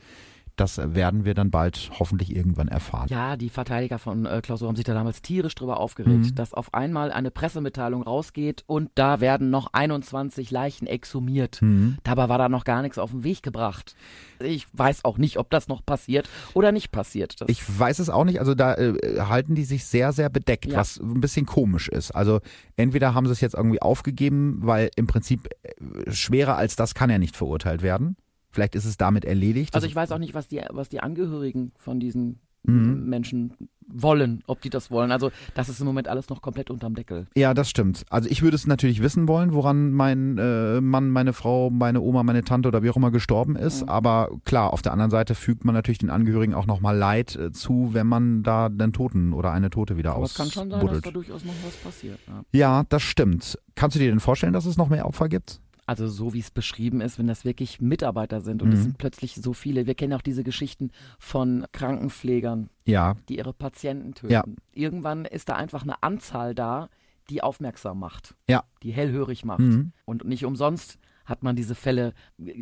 A: Das werden wir dann bald hoffentlich irgendwann erfahren.
B: Ja, die Verteidiger von äh, Klausur haben sich da damals tierisch drüber aufgeregt,
A: Mhm.
B: dass auf einmal eine Pressemitteilung rausgeht und da werden noch 21 Leichen exhumiert.
A: Mhm.
B: Dabei war da noch gar nichts auf den Weg gebracht. Ich weiß auch nicht, ob das noch passiert oder nicht passiert. Das
A: Ich weiß es auch nicht, also da äh, halten die sich sehr, sehr bedeckt,
B: Ja.
A: was ein bisschen komisch ist. Also entweder haben sie es jetzt irgendwie aufgegeben, weil im Prinzip äh, schwerer als das kann er nicht verurteilt werden. Vielleicht ist es damit erledigt.
B: Also
A: Das-
B: ich weiß auch nicht, was die, was die Angehörigen von diesen
A: Mhm.
B: Menschen wollen, ob die das wollen. Also das ist im Moment alles noch komplett unterm Deckel.
A: Ja, das stimmt. Also ich würde es natürlich wissen wollen, woran mein äh, Mann, meine Frau, meine Oma, meine Tante oder wie auch immer gestorben ist.
B: Mhm.
A: Aber klar, auf der anderen Seite fügt man natürlich den Angehörigen auch nochmal Leid äh, zu, wenn man da einen Toten oder eine Tote wieder
B: Aber es kann schon sein, dass
A: ausbuddelt.
B: da durchaus noch was passiert. Ja.
A: Ja, das stimmt. Kannst du dir denn vorstellen, dass es noch mehr Opfer gibt?
B: Also so wie es beschrieben ist, wenn das wirklich Mitarbeiter sind und es
A: Mhm.
B: sind plötzlich so viele. Wir kennen auch diese Geschichten von Krankenpflegern,
A: Ja,
B: die ihre Patienten töten.
A: Ja.
B: Irgendwann ist da einfach eine Anzahl da, die aufmerksam macht,
A: Ja.
B: die hellhörig macht.
A: Mhm.
B: Und nicht umsonst hat man diese Fälle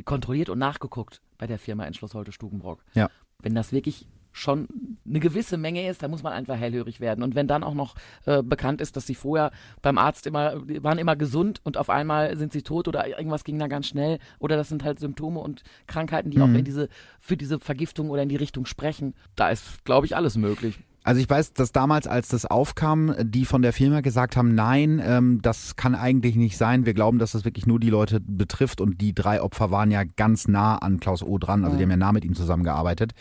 B: kontrolliert und nachgeguckt bei der Firma in Schloss Holte-Stukenbrock.
A: Ja.
B: Wenn das wirklich schon eine gewisse Menge ist, dann muss man einfach hellhörig werden. Und wenn dann auch noch äh, bekannt ist, dass sie vorher beim Arzt immer, waren immer gesund und auf einmal sind sie tot oder irgendwas ging da ganz schnell oder das sind halt Symptome und Krankheiten, die
A: Mhm.
B: auch in diese, für diese Vergiftung oder in die Richtung sprechen, da ist, glaube ich, alles möglich.
A: Also ich weiß, dass damals, als das aufkam, die von der Firma gesagt haben, nein, ähm, das kann eigentlich nicht sein. Wir glauben, dass das wirklich nur die Leute betrifft. Und die drei Opfer waren ja ganz nah an Klaus O dran. Also die haben ja nah mit ihm zusammengearbeitet.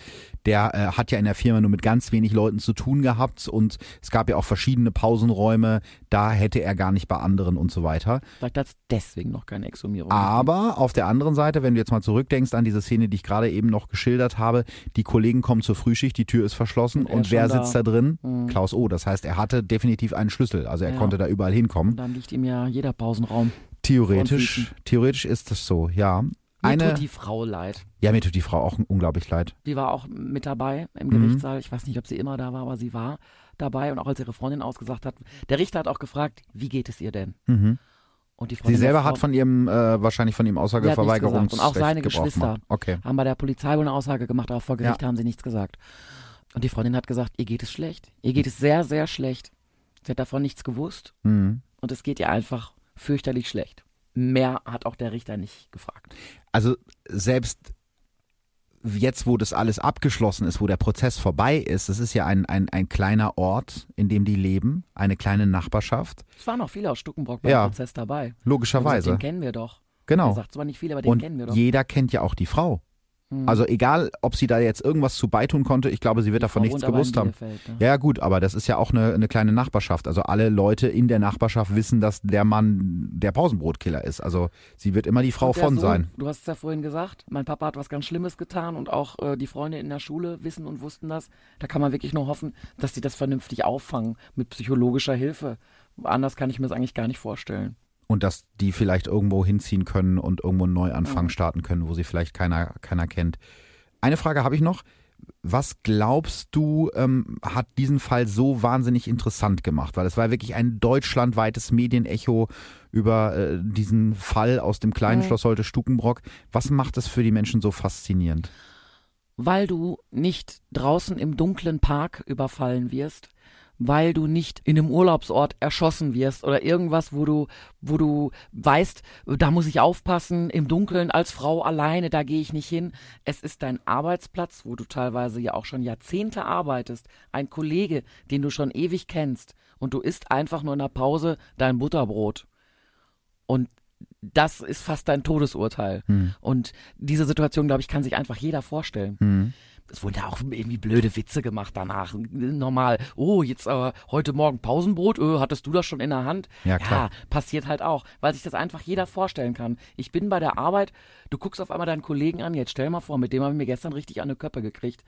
A: Der äh, hat ja in der Firma nur mit ganz wenig Leuten zu tun gehabt. Und es gab ja auch verschiedene Pausenräume. Da hätte er gar nicht bei anderen und so weiter.
B: Vielleicht hat es deswegen noch keine Exhumierung.
A: Aber auf der anderen Seite, wenn du jetzt mal zurückdenkst an diese Szene, die ich gerade eben noch geschildert habe, die Kollegen kommen zur Frühschicht, die Tür ist verschlossen
B: Und
A: und wer
B: schon
A: da drin?
B: Mhm.
A: Klaus O. Das heißt, er hatte definitiv einen Schlüssel, also er
B: Ja.
A: konnte da überall
B: Und
A: hinkommen.
B: dann liegt ihm ja jeder Pausenraum.
A: Theoretisch, theoretisch ist das so, ja.
B: Mir
A: Eine,
B: tut die Frau leid.
A: ja, mir tut die Frau auch unglaublich leid.
B: Die war auch mit dabei im
A: Mhm.
B: Gerichtssaal. Ich weiß nicht, ob sie immer da war, aber sie war dabei. Und auch als ihre Freundin ausgesagt hat, der Richter hat auch gefragt, wie geht es ihr denn?
A: Mhm.
B: Und die
A: Sie selber
B: der
A: hat
B: Frau
A: von ihrem, äh, wahrscheinlich von ihrem. Aussageverweigerungsrecht
B: Und auch seine Geschwister.
A: Okay.
B: haben bei der Polizei wohl eine Aussage gemacht, aber vor Gericht
A: Ja.
B: haben sie nichts gesagt. Und die Freundin hat gesagt, ihr geht es schlecht. Ihr geht es sehr, sehr schlecht. Sie hat davon nichts gewusst
A: Mhm.
B: und es geht ihr einfach fürchterlich schlecht. Mehr hat auch der Richter nicht gefragt.
A: Also selbst jetzt, wo das alles abgeschlossen ist, wo der Prozess vorbei ist, es ist ja ein, ein, ein kleiner Ort, in dem die leben, eine kleine Nachbarschaft,
B: Es waren auch viele aus Stuckenbrock beim
A: Ja.
B: Prozess dabei.
A: Logischerweise.
B: Den kennen wir doch. Er
A: Genau.
B: sagt zwar nicht viel, aber den
A: Und
B: kennen wir doch.
A: jeder kennt ja auch die Frau.
B: Hm.
A: Also egal, ob sie da jetzt irgendwas zu beitun konnte, ich glaube, sie wird
B: Die
A: davon
B: Frau
A: nichts gewusst haben.
B: Ne?
A: Ja, gut, aber das ist ja auch eine, eine kleine Nachbarschaft. Also alle Leute in der Nachbarschaft wissen, dass der Mann der Pausenbrotkiller ist. Also sie wird immer die Frau von
B: Sohn,
A: sein.
B: Du hast es ja vorhin gesagt, mein Papa hat was ganz Schlimmes getan und auch äh, die Freunde in der Schule wissen und wussten das. Da kann man wirklich nur hoffen, dass die das vernünftig auffangen mit psychologischer Hilfe. Anders kann ich mir das eigentlich gar nicht vorstellen.
A: Und dass die vielleicht irgendwo hinziehen können und irgendwo einen Neuanfang
B: Ja.
A: starten können, wo sie vielleicht keiner, keiner kennt. Eine Frage habe ich noch. Was glaubst du, ähm, hat diesen Fall so wahnsinnig interessant gemacht? Weil es war wirklich ein deutschlandweites Medienecho über äh, diesen Fall aus dem kleinen
B: Mhm.
A: Schloss Holte Stukenbrock. Was macht es für die Menschen so faszinierend?
B: Weil du nicht draußen im dunklen Park überfallen wirst, weil du nicht in einem Urlaubsort erschossen wirst oder irgendwas, wo du, wo du weißt, da muss ich aufpassen, im Dunkeln als Frau alleine, da gehe ich nicht hin. Es ist dein Arbeitsplatz, wo du teilweise ja auch schon Jahrzehnte arbeitest, ein Kollege, den du schon ewig kennst und du isst einfach nur in der Pause dein Butterbrot. Und das ist fast dein Todesurteil.
A: Hm.
B: Und diese Situation, glaube ich, kann sich einfach jeder vorstellen.
A: Hm.
B: Es wurden ja auch irgendwie blöde Witze gemacht danach. Normal. Oh, jetzt aber heute Morgen Pausenbrot. Öh, hattest du das schon in der Hand?
A: Ja, klar.
B: passiert halt auch, weil sich das einfach jeder vorstellen kann. Ich bin bei der Arbeit, du guckst auf einmal deinen Kollegen an, jetzt stell mal vor, mit dem habe ich mir gestern richtig an die Köppe gekriegt.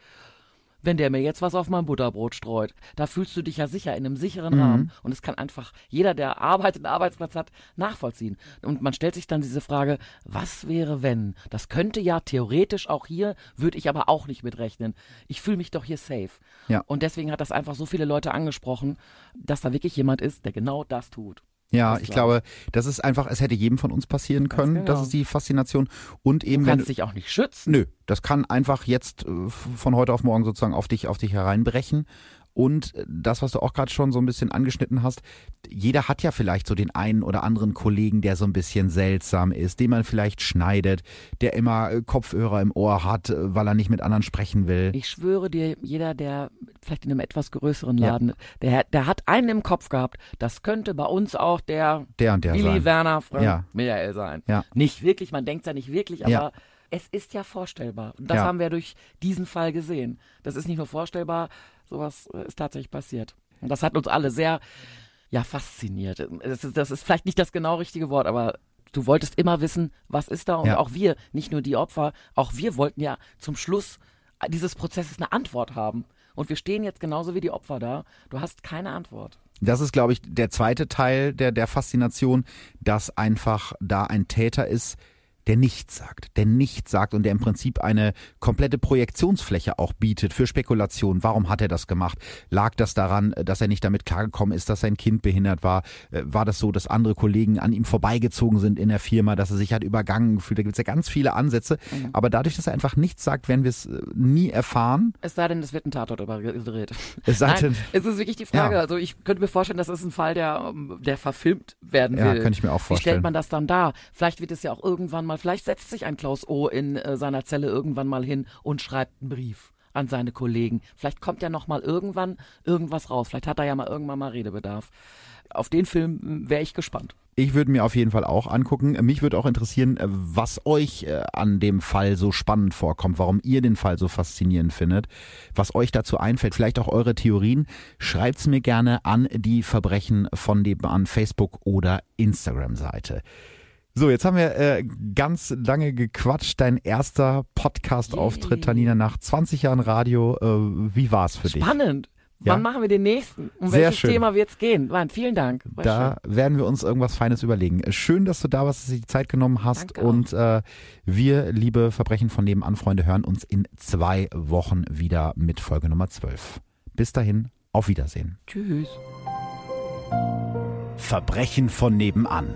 B: Wenn der mir jetzt was auf mein Butterbrot streut, da fühlst du dich ja sicher in einem sicheren
A: Mhm.
B: Rahmen. Und es kann einfach jeder, der Arbeit einen Arbeitsplatz hat, nachvollziehen. Und man stellt sich dann diese Frage, was wäre wenn? Das könnte ja theoretisch auch hier, würde ich aber auch nicht mitrechnen. Ich fühle mich doch hier safe.
A: Ja.
B: Und deswegen hat das einfach so viele Leute angesprochen, dass da wirklich jemand ist, der genau das tut.
A: Ja, ich
B: glaub
A: glaube, das ist einfach, es hätte jedem von uns passieren können.
B: genau.
A: Das ist die Faszination. Und
B: Du
A: eben, wenn
B: kannst dich auch nicht schützen.
A: Nö, das kann einfach jetzt äh, von heute auf morgen sozusagen auf dich, auf dich hereinbrechen. Und das, was du auch gerade schon so ein bisschen angeschnitten hast, jeder hat ja vielleicht so den einen oder anderen Kollegen, der so ein bisschen seltsam ist, den man vielleicht schneidet, der immer äh, Kopfhörer im Ohr hat, äh, weil er nicht mit anderen sprechen will.
B: Ich schwöre dir, jeder, der vielleicht in einem etwas größeren
A: Ja.
B: Laden, der, der hat einen im Kopf gehabt, das könnte bei uns auch der
A: Der und der
B: Willi
A: sein.
B: Werner Frank
A: Ja.
B: Michael sein.
A: Ja.
B: Nicht wirklich, man denkt ja nicht wirklich, aber
A: Ja.
B: es ist ja vorstellbar. Und das
A: Ja.
B: haben wir durch diesen Fall gesehen. Das ist nicht nur vorstellbar, sowas äh, ist tatsächlich passiert. Und das hat uns alle sehr, ja, fasziniert. Das ist, das ist vielleicht nicht das genau richtige Wort, aber du wolltest immer wissen, was ist da? Und
A: Ja.
B: auch wir, nicht nur die Opfer, auch wir wollten ja zum Schluss dieses Prozesses eine Antwort haben. Und wir stehen jetzt genauso wie die Opfer da. Du hast keine Antwort.
A: Das ist, glaube ich, der zweite Teil der, der Faszination, dass einfach da ein Täter ist, der nichts sagt, der nichts sagt und der im Prinzip eine komplette Projektionsfläche auch bietet für Spekulation. Warum hat er das gemacht? Lag das daran, dass er nicht damit klargekommen ist, dass sein Kind behindert war? Äh, War das so, dass andere Kollegen an ihm vorbeigezogen sind in der Firma, dass er sich hat übergangen gefühlt? Da gibt es ja ganz viele Ansätze. Aber dadurch, dass er einfach nichts sagt, werden wir es äh, nie erfahren.
B: Es sei denn, es wird ein Tatort übergedreht.
A: Es sei
B: Nein,
A: denn,
B: es ist wirklich die Frage.
A: Ja.
B: Also ich könnte mir vorstellen, das ist ein Fall, der, ähm, der verfilmt werden
A: ja,
B: will.
A: könnte ich mir auch
B: Wie
A: vorstellen.
B: stellt man das dann dar? Vielleicht wird es ja auch irgendwann mal, vielleicht setzt sich ein Klaus O. in äh, seiner Zelle irgendwann mal hin und schreibt einen Brief an seine Kollegen. Vielleicht kommt ja noch mal irgendwann irgendwas raus. Vielleicht hat er ja mal irgendwann mal Redebedarf. Auf den Film wäre ich gespannt.
A: Ich würde mir auf jeden Fall auch angucken. Mich würde auch interessieren, äh, was euch äh, an dem Fall so spannend vorkommt, warum ihr den Fall so faszinierend findet, was euch dazu einfällt, vielleicht auch eure Theorien. Schreibt's mir gerne an die Verbrechen von nebenan Facebook oder Instagram-Seite. So, jetzt haben wir äh, ganz lange gequatscht. Dein erster Podcast-Auftritt. Tanina, nach 20 Jahren Radio. Äh, wie war's für dich?
B: Spannend.
A: Ja.
B: Wann machen wir den nächsten? Um
A: Sehr
B: welches
A: schön.
B: Thema wird's gehen? Nein, vielen Dank. War
A: Da werden wir uns irgendwas Feines überlegen. Schön, dass du da warst, dass du dir die Zeit genommen hast.
B: Danke
A: und äh, wir, liebe Verbrechen von nebenan, Freunde, hören uns in zwei Wochen wieder mit Folge Nummer 12. Bis dahin, auf Wiedersehen.
B: Tschüss.
A: Verbrechen von nebenan.